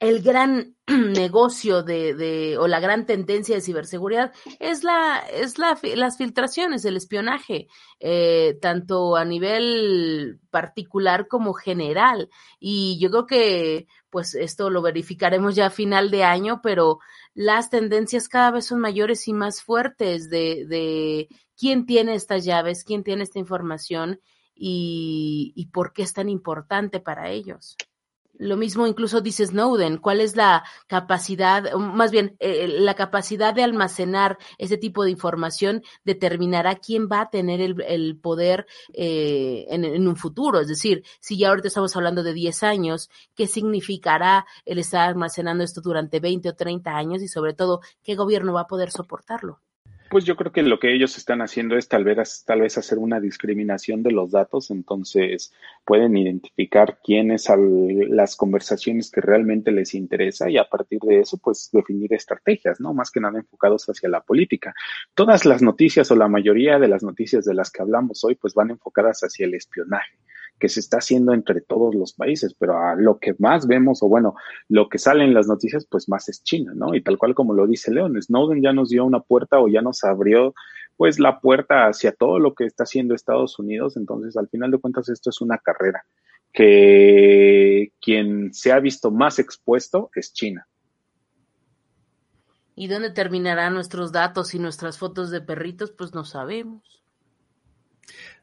el gran negocio de, de, o la gran tendencia de ciberseguridad es la, es la, las filtraciones, el espionaje, eh, tanto a nivel particular como general. Y yo creo que, pues, esto lo verificaremos ya a final de año, pero las tendencias cada vez son mayores y más fuertes de, de quién tiene estas llaves, quién tiene esta información y, y por qué es tan importante para ellos. Lo mismo incluso dice Snowden, cuál es la capacidad, más bien, eh, la capacidad de almacenar ese tipo de información determinará quién va a tener el, poder eh, en, en, un futuro. Es decir, si ya ahorita estamos hablando de 10 años, ¿qué significará el estar almacenando esto durante 20 o 30 años y sobre todo, qué gobierno va a poder soportarlo? Pues yo creo que lo que ellos están haciendo es tal vez, tal vez hacer una discriminación de los datos, entonces pueden identificar quiénes las conversaciones que realmente les interesa y a partir de eso pues definir estrategias, ¿no? Más que nada enfocados hacia la política. Todas las noticias o la mayoría de las noticias de las que hablamos hoy pues van enfocadas hacia el espionaje que se está haciendo entre todos los países, pero a lo que más vemos, o bueno, lo que sale en las noticias, pues más es China, ¿no? Y tal cual como lo dice León, Snowden ya nos dio una puerta o ya nos abrió pues la puerta hacia todo lo que está haciendo Estados Unidos, entonces al final de cuentas esto es una carrera que quien se ha visto más expuesto es China. ¿Y dónde terminarán nuestros datos y nuestras fotos de perritos? Pues no sabemos.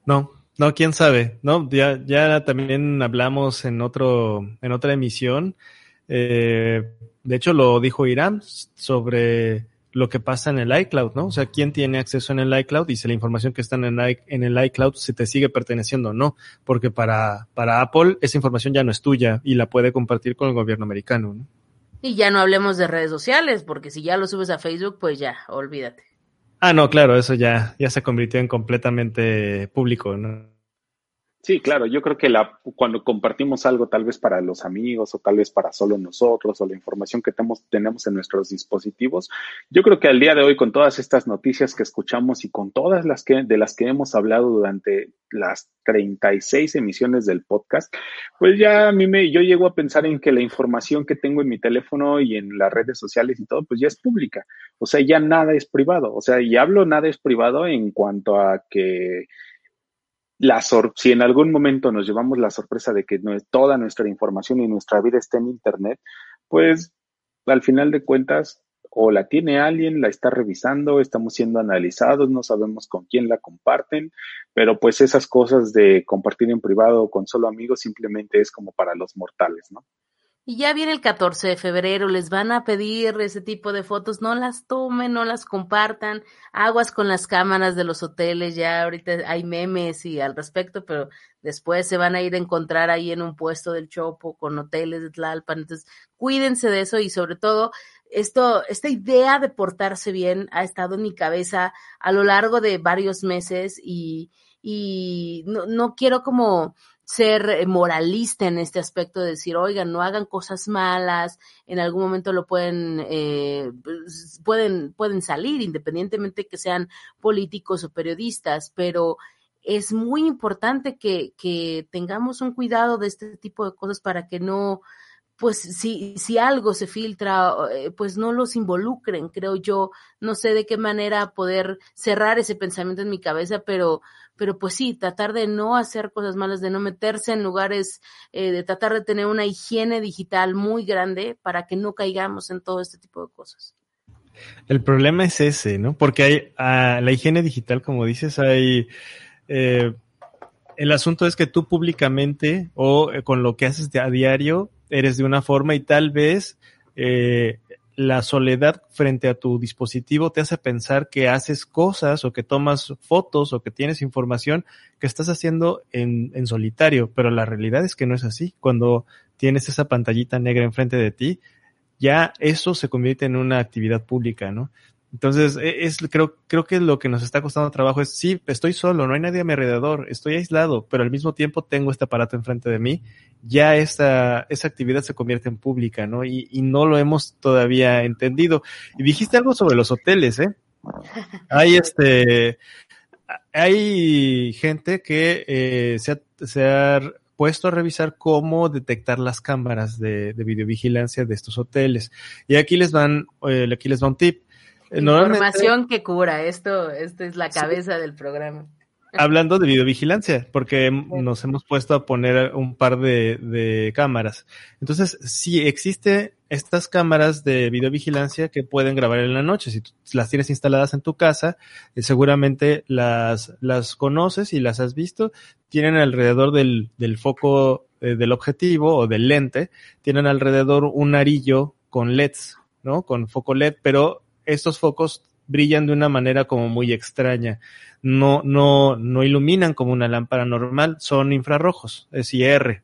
No, no, quién sabe, ¿no? Ya, ya también hablamos en otro, en otra emisión. Eh, de hecho, lo dijo Irán sobre lo que pasa en el iCloud, ¿no? O sea, quién tiene acceso en el iCloud y si la información que está en el, en el iCloud se te sigue perteneciendo o no, porque para, para Apple esa información ya no es tuya y la puede compartir con el gobierno americano, ¿no? Y ya no hablemos de redes sociales, porque si ya lo subes a Facebook, pues ya, olvídate. Ah, no, claro, eso ya, ya se convirtió en completamente público, ¿no? Sí, claro, yo creo que la, cuando compartimos algo tal vez para los amigos o tal vez para solo nosotros o la información que tenemos, en nuestros dispositivos, yo creo que al día de hoy con todas estas noticias que escuchamos y con todas las que de las que hemos hablado durante las 36 emisiones del podcast, pues ya a mí me yo llego a pensar en que la información que tengo en mi teléfono y en las redes sociales y todo pues ya es pública. O sea, ya nada es privado. O sea, y hablo nada es privado en cuanto a que la si en algún momento nos llevamos la sorpresa de que no es toda nuestra información y nuestra vida está en Internet, pues al final de cuentas o la tiene alguien, la está revisando, estamos siendo analizados, no sabemos con quién la comparten, pero pues esas cosas de compartir en privado con solo amigos simplemente es como para los mortales, ¿no? Y ya viene el 14 de febrero, les van a pedir ese tipo de fotos, no las tomen, no las compartan, aguas con las cámaras de los hoteles, ya ahorita hay memes y al respecto, pero después se van a ir a encontrar ahí en un puesto del Chopo con hoteles de Tlalpan, entonces cuídense de eso y sobre todo esto, esta idea de portarse bien ha estado en mi cabeza a lo largo de varios meses y, y no, no quiero como ser eh, moralista en este aspecto de decir, oigan, no hagan cosas malas, en algún momento lo pueden, eh, pues, pueden, pueden salir, independientemente que sean políticos o periodistas, pero es muy importante que, que tengamos un cuidado de este tipo de cosas para que no, pues si, si algo se filtra, eh, pues no los involucren, creo yo. No sé de qué manera poder cerrar ese pensamiento en mi cabeza, pero, pero pues sí, tratar de no hacer cosas malas, de no meterse en lugares, eh, de tratar de tener una higiene digital muy grande para que no caigamos en todo este tipo de cosas. El problema es ese, ¿no? Porque hay ah, la higiene digital, como dices, hay eh, el asunto es que tú públicamente o eh, con lo que haces a diario eres de una forma y tal vez eh, la soledad frente a tu dispositivo te hace pensar que haces cosas o que tomas fotos o que tienes información que estás haciendo en, en solitario, pero la realidad es que no es así. Cuando tienes esa pantallita negra enfrente de ti, ya eso se convierte en una actividad pública, ¿no? Entonces, e, es, creo, creo que lo que nos está costando trabajo es, sí, estoy solo, no hay nadie a mi alrededor, estoy aislado, pero al mismo tiempo tengo este aparato enfrente de mí, ya esta, esa actividad se convierte en pública, ¿no? Y, y no lo hemos todavía entendido. Y dijiste algo sobre los hoteles, ¿eh? Hay este, hay gente que eh, se, ha, se ha puesto a revisar cómo detectar las cámaras de, de videovigilancia de estos hoteles. Y aquí les van, eh, aquí les va un tip Información que cura, esto, esto es la cabeza sí. del programa. Hablando de videovigilancia, porque nos hemos puesto a poner un par de, de cámaras. Entonces, si existe estas cámaras de videovigilancia que pueden grabar en la noche. Si tú las tienes instaladas en tu casa, eh, seguramente las, las conoces y las has visto. Tienen alrededor del, del foco eh, del objetivo o del lente, tienen alrededor un arillo con LEDs, ¿no? Con foco LED, pero estos focos brillan de una manera como muy extraña. No, no, no iluminan como una lámpara normal, son infrarrojos, es IR.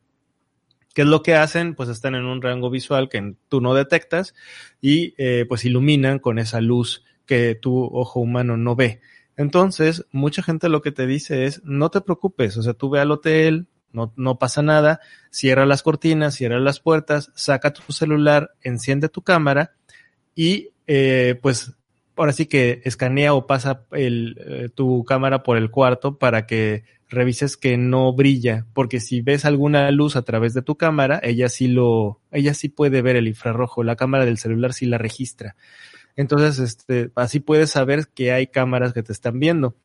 ¿Qué es lo que hacen? Pues están en un rango visual que tú no detectas y eh, pues iluminan con esa luz que tu ojo humano no ve. Entonces, mucha gente lo que te dice es, no te preocupes, o sea, tú ve al hotel, no, no pasa nada, cierra las cortinas, cierra las puertas, saca tu celular, enciende tu cámara y eh, pues ahora sí que escanea o pasa el, eh, tu cámara por el cuarto para que revises que no brilla, porque si ves alguna luz a través de tu cámara, ella sí lo, ella sí puede ver el infrarrojo, la cámara del celular sí la registra. Entonces, este, así puedes saber que hay cámaras que te están viendo.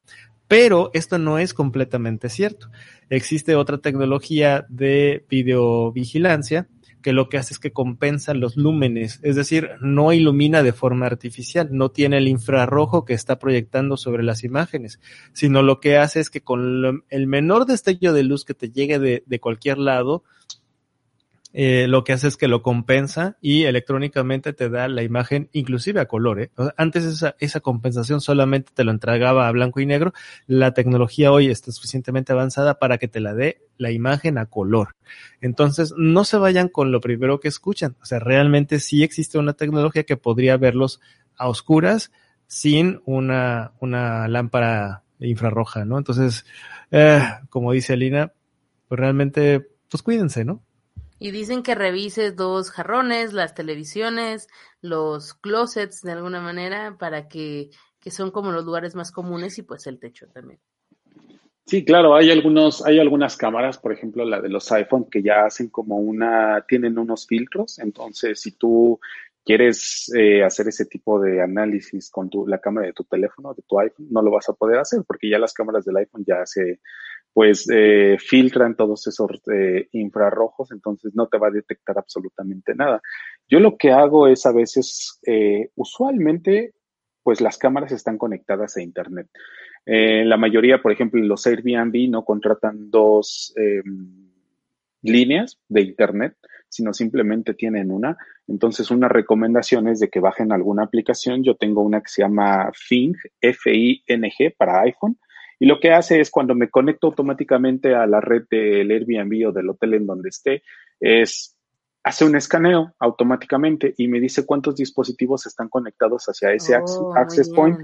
Pero esto no es completamente cierto. Existe otra tecnología de videovigilancia que lo que hace es que compensa los lúmenes, es decir, no ilumina de forma artificial, no tiene el infrarrojo que está proyectando sobre las imágenes, sino lo que hace es que con el menor destello de luz que te llegue de, de cualquier lado, eh, lo que hace es que lo compensa y electrónicamente te da la imagen inclusive a color. ¿eh? Antes esa, esa compensación solamente te lo entregaba a blanco y negro. La tecnología hoy está suficientemente avanzada para que te la dé la imagen a color. Entonces, no se vayan con lo primero que escuchan. O sea, realmente sí existe una tecnología que podría verlos a oscuras sin una, una lámpara infrarroja, ¿no? Entonces, eh, como dice Alina, pues realmente, pues cuídense, ¿no? Y dicen que revises dos jarrones, las televisiones, los closets de alguna manera, para que, que son como los lugares más comunes y pues el techo también. Sí, claro, hay algunos, hay algunas cámaras, por ejemplo, la de los iPhone, que ya hacen como una, tienen unos filtros. Entonces, si tú quieres eh, hacer ese tipo de análisis con tu, la cámara de tu teléfono, de tu iPhone, no lo vas a poder hacer porque ya las cámaras del iPhone ya se, pues eh, filtran todos esos eh, infrarrojos, entonces no te va a detectar absolutamente nada. Yo lo que hago es a veces, eh, usualmente, pues las cámaras están conectadas a Internet. Eh, la mayoría, por ejemplo, los Airbnb no contratan dos líneas de Internet, sino simplemente tienen una. Entonces, una recomendación es de que bajen alguna aplicación. Yo tengo una que se llama Fing, F-I-N-G, para iPhone y lo que hace es cuando me conecto automáticamente a la red del Airbnb o del hotel en donde esté, es hace un escaneo automáticamente y me dice cuántos dispositivos están conectados hacia ese Oh, access point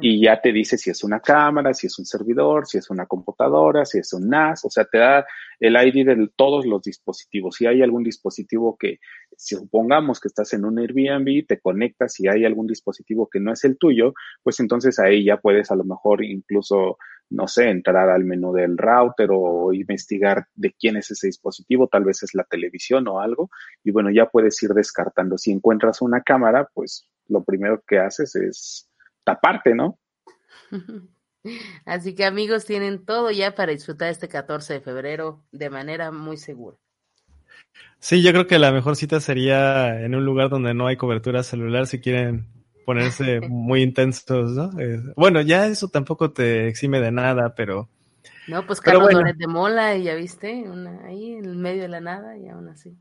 y ya te dice si es una cámara, si es un servidor, si es una computadora, si es un NAS, o sea, te da el ID de todos los dispositivos. Si hay algún dispositivo que, si supongamos que estás en un Airbnb, te conectas y hay algún dispositivo que no es el tuyo, pues entonces ahí ya puedes a lo mejor incluso, no sé, entrar al menú del router o investigar de quién es ese dispositivo, tal vez es la televisión o algo, y bueno, ya puedes ir descartando. Si encuentras una cámara, pues lo primero que haces es taparte, ¿no? Así que amigos, tienen todo ya para disfrutar este 14 de febrero de manera muy segura. Sí, yo creo que la mejor cita sería en un lugar donde no hay cobertura celular si quieren ponerse muy intensos, ¿no? Eh, bueno, ya eso tampoco te exime de nada, pero No, pues Carlos bueno. De Mola, y ya viste, una, ahí en el medio de la nada, y aún así.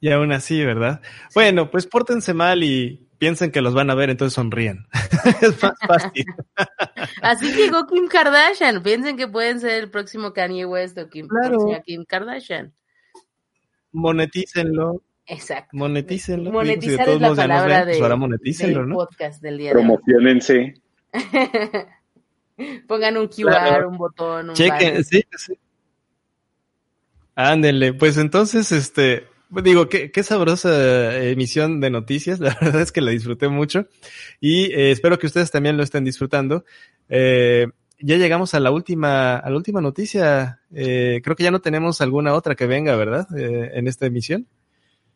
y aún así, ¿verdad? Bueno, pues pórtense mal y piensen que los van a ver, entonces sonríen. es más fácil. Así llegó Kim Kardashian. Piensen que pueden ser el próximo Kanye West o Kim, Claro. Kim Kardashian. Monetícenlo, Exacto. monetícenlo. Monetizar Digo, si de es la palabra ven, pues de, ahora monetícenlo, del ¿no? podcast del día de hoy. Promocionense. Pongan un QR, Claro. un botón, un Chequen, sí, sí. Ándenle, pues entonces, este, digo, qué, qué sabrosa emisión de noticias, la verdad es que la disfruté mucho y eh, espero que ustedes también lo estén disfrutando. Eh, ya llegamos a la última, a la última noticia, eh, creo que ya no tenemos alguna otra que venga, ¿verdad? Eh, en esta emisión.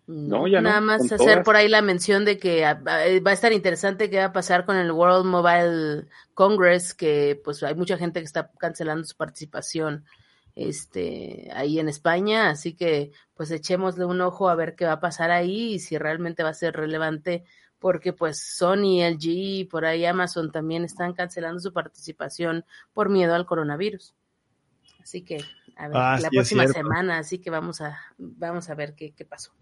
No, ya no, Nada más hacer todas. por ahí la mención de que ah, ah, va a estar interesante qué va a pasar con el World Mobile Congress, que pues hay mucha gente que está cancelando su participación este ahí en España, así que pues echémosle un ojo a ver qué va a pasar ahí y si realmente va a ser relevante porque pues Sony, LG y por ahí Amazon también están cancelando su participación por miedo al coronavirus. Así que a ver, Ah, la sí, próxima semana, así que vamos a vamos a ver qué, qué pasó.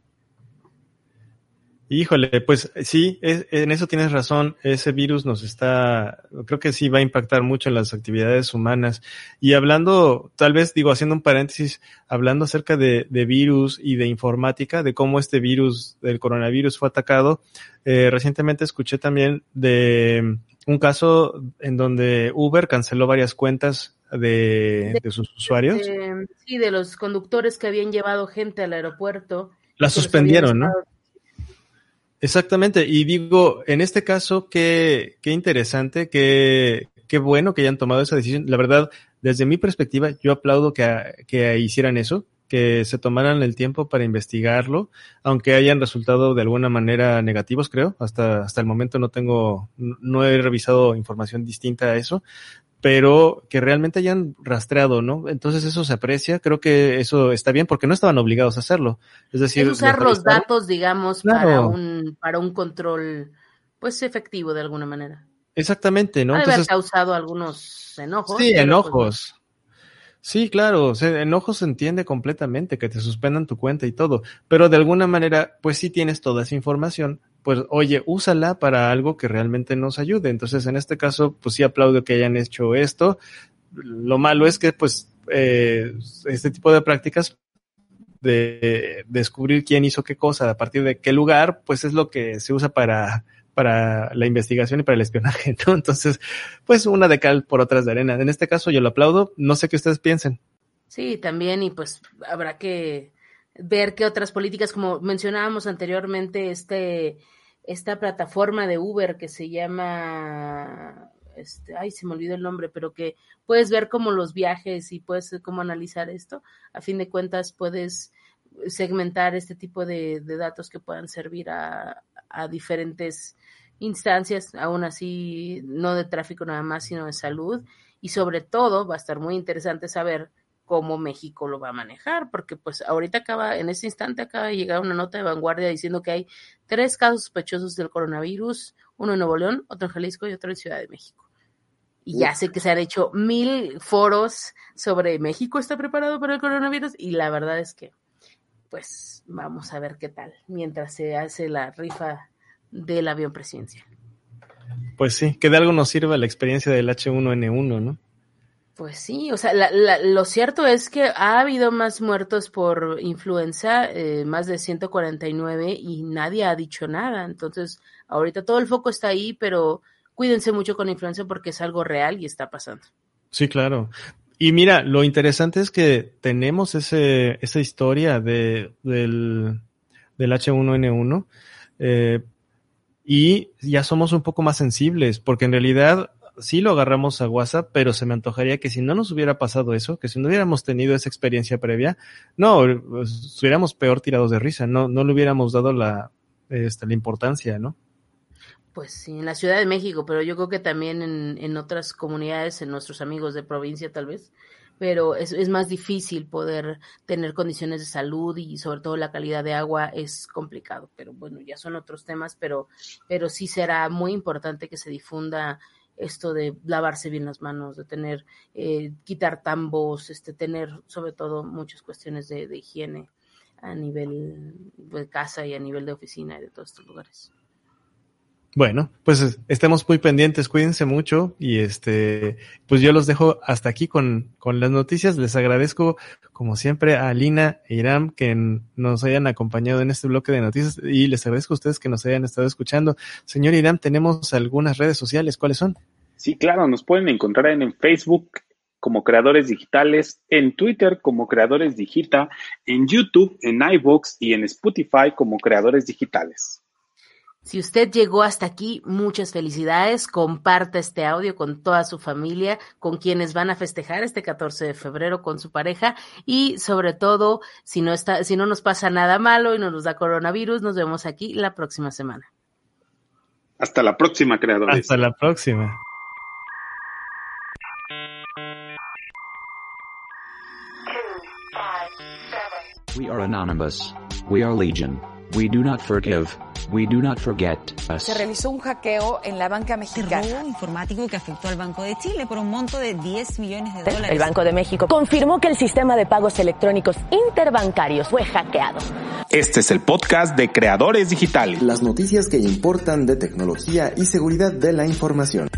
Híjole, pues sí, es- en eso tienes razón. Ese virus nos está, creo que sí va a impactar mucho en las actividades humanas. Y hablando, tal vez digo, haciendo un paréntesis, hablando acerca de, de virus y de informática, de cómo este virus del coronavirus fue atacado, eh, recientemente escuché también de un caso en donde Uber canceló varias cuentas de, de sus usuarios. Eh, sí, de los conductores que habían llevado gente al aeropuerto. La suspendieron, ¿no? Exactamente, y digo, en este caso, qué, qué interesante, qué, qué bueno que hayan tomado esa decisión. La verdad, desde mi perspectiva, yo aplaudo que, que hicieran eso, que se tomaran el tiempo para investigarlo, aunque hayan resultado de alguna manera negativos, creo. Hasta, hasta el momento no tengo, no he revisado información distinta a eso, pero que realmente hayan rastreado, ¿no? Entonces eso se aprecia, creo que eso está bien porque no estaban obligados a hacerlo. Es decir, es usar los datos, digamos, Claro. para un para un control, pues efectivo de alguna manera. Exactamente, ¿no? Ha haber causado algunos enojos. Sí, pues, enojos. Sí, claro, o sea, enojos se entiende completamente que te suspendan tu cuenta y todo, pero de alguna manera, pues sí tienes toda esa información, pues oye, úsala para algo que realmente nos ayude. Entonces, en este caso, pues sí aplaudo que hayan hecho esto. Lo malo es que, pues, eh, este tipo de prácticas de descubrir quién hizo qué cosa, a partir de qué lugar, pues es lo que se usa para para la investigación y para el espionaje, ¿no? Entonces, pues una de cal por otras de arena. En este caso yo lo aplaudo, no sé qué ustedes piensen. Sí, también, y pues habrá que ver qué otras políticas, como mencionábamos anteriormente, este, esta plataforma de Uber que se llama, este, ay, se me olvidó el nombre, pero que puedes ver como los viajes y puedes cómo analizar esto. A fin de cuentas, puedes segmentar este tipo de, de datos que puedan servir a, a diferentes instancias, aún así no de tráfico nada más, sino de salud. Y sobre todo va a estar muy interesante saber cómo México lo va a manejar, porque pues ahorita acaba, en este instante acaba de llegar una nota de vanguardia diciendo que hay tres casos sospechosos del coronavirus, uno en Nuevo León, otro en Jalisco y otro en Ciudad de México. Y ya sé que se han hecho mil foros sobre México está preparado para el coronavirus y la verdad es que pues vamos a ver qué tal mientras se hace la rifa del avión presidencial. Pues sí, que de algo nos sirva la experiencia del H1N1, ¿no? Pues sí, o sea, la, la, lo cierto es que ha habido más muertos por influenza, eh, más de 149, y nadie ha dicho nada. Entonces, ahorita todo el foco está ahí, pero cuídense mucho con influenza porque es algo real y está pasando. Sí, claro. Y mira, lo interesante es que tenemos ese, esa historia de, del, del H1N1 eh, y ya somos un poco más sensibles, porque en realidad sí lo agarramos a WhatsApp, pero se me antojaría que si no nos hubiera pasado eso, que si no hubiéramos tenido esa experiencia previa, no, estuviéramos peor tirados de risa, no, no le hubiéramos dado la, este, la importancia, ¿no? Pues sí, en la Ciudad de México, pero yo creo que también en, en otras comunidades, en nuestros amigos de provincia tal vez, pero es, es, más difícil poder tener condiciones de salud y sobre todo la calidad de agua es complicado, pero bueno, ya son otros temas, pero, pero sí será muy importante que se difunda esto de lavarse bien las manos, de tener, eh, quitar tambos, este, tener sobre todo muchas cuestiones de, higiene a nivel de casa y a nivel de oficina y de todos estos lugares. Bueno, pues estemos muy pendientes, cuídense mucho y este, pues yo los dejo hasta aquí con, con las noticias. Les agradezco, como siempre, a Lina e Iram que nos hayan acompañado en este bloque de noticias y les agradezco a ustedes que nos hayan estado escuchando. Señor Iram, tenemos algunas redes sociales, ¿cuáles son? Sí, claro, nos pueden encontrar en, en Facebook como creadores digitales, en Twitter como creadores digita, en YouTube, en iVoox y en Spotify como creadores digitales. Si usted llegó hasta aquí, muchas felicidades. Comparta este audio con toda su familia, con quienes van a festejar este 14 de febrero con su pareja y sobre todo, si no está, si no nos pasa nada malo y no nos da coronavirus, nos vemos aquí la próxima semana. Hasta la próxima, creadores. Hasta la próxima. We are anonymous. We are legion. We do not forgive. We do not forget us. Se realizó un hackeo en la banca mexicana. robo informático que afectó al Banco de Chile por un monto de 10 millones de dólares. El Banco de México confirmó que el sistema de pagos electrónicos interbancarios fue hackeado. Este es el podcast de Creadores Digitales. Las noticias que importan de tecnología y seguridad de la información.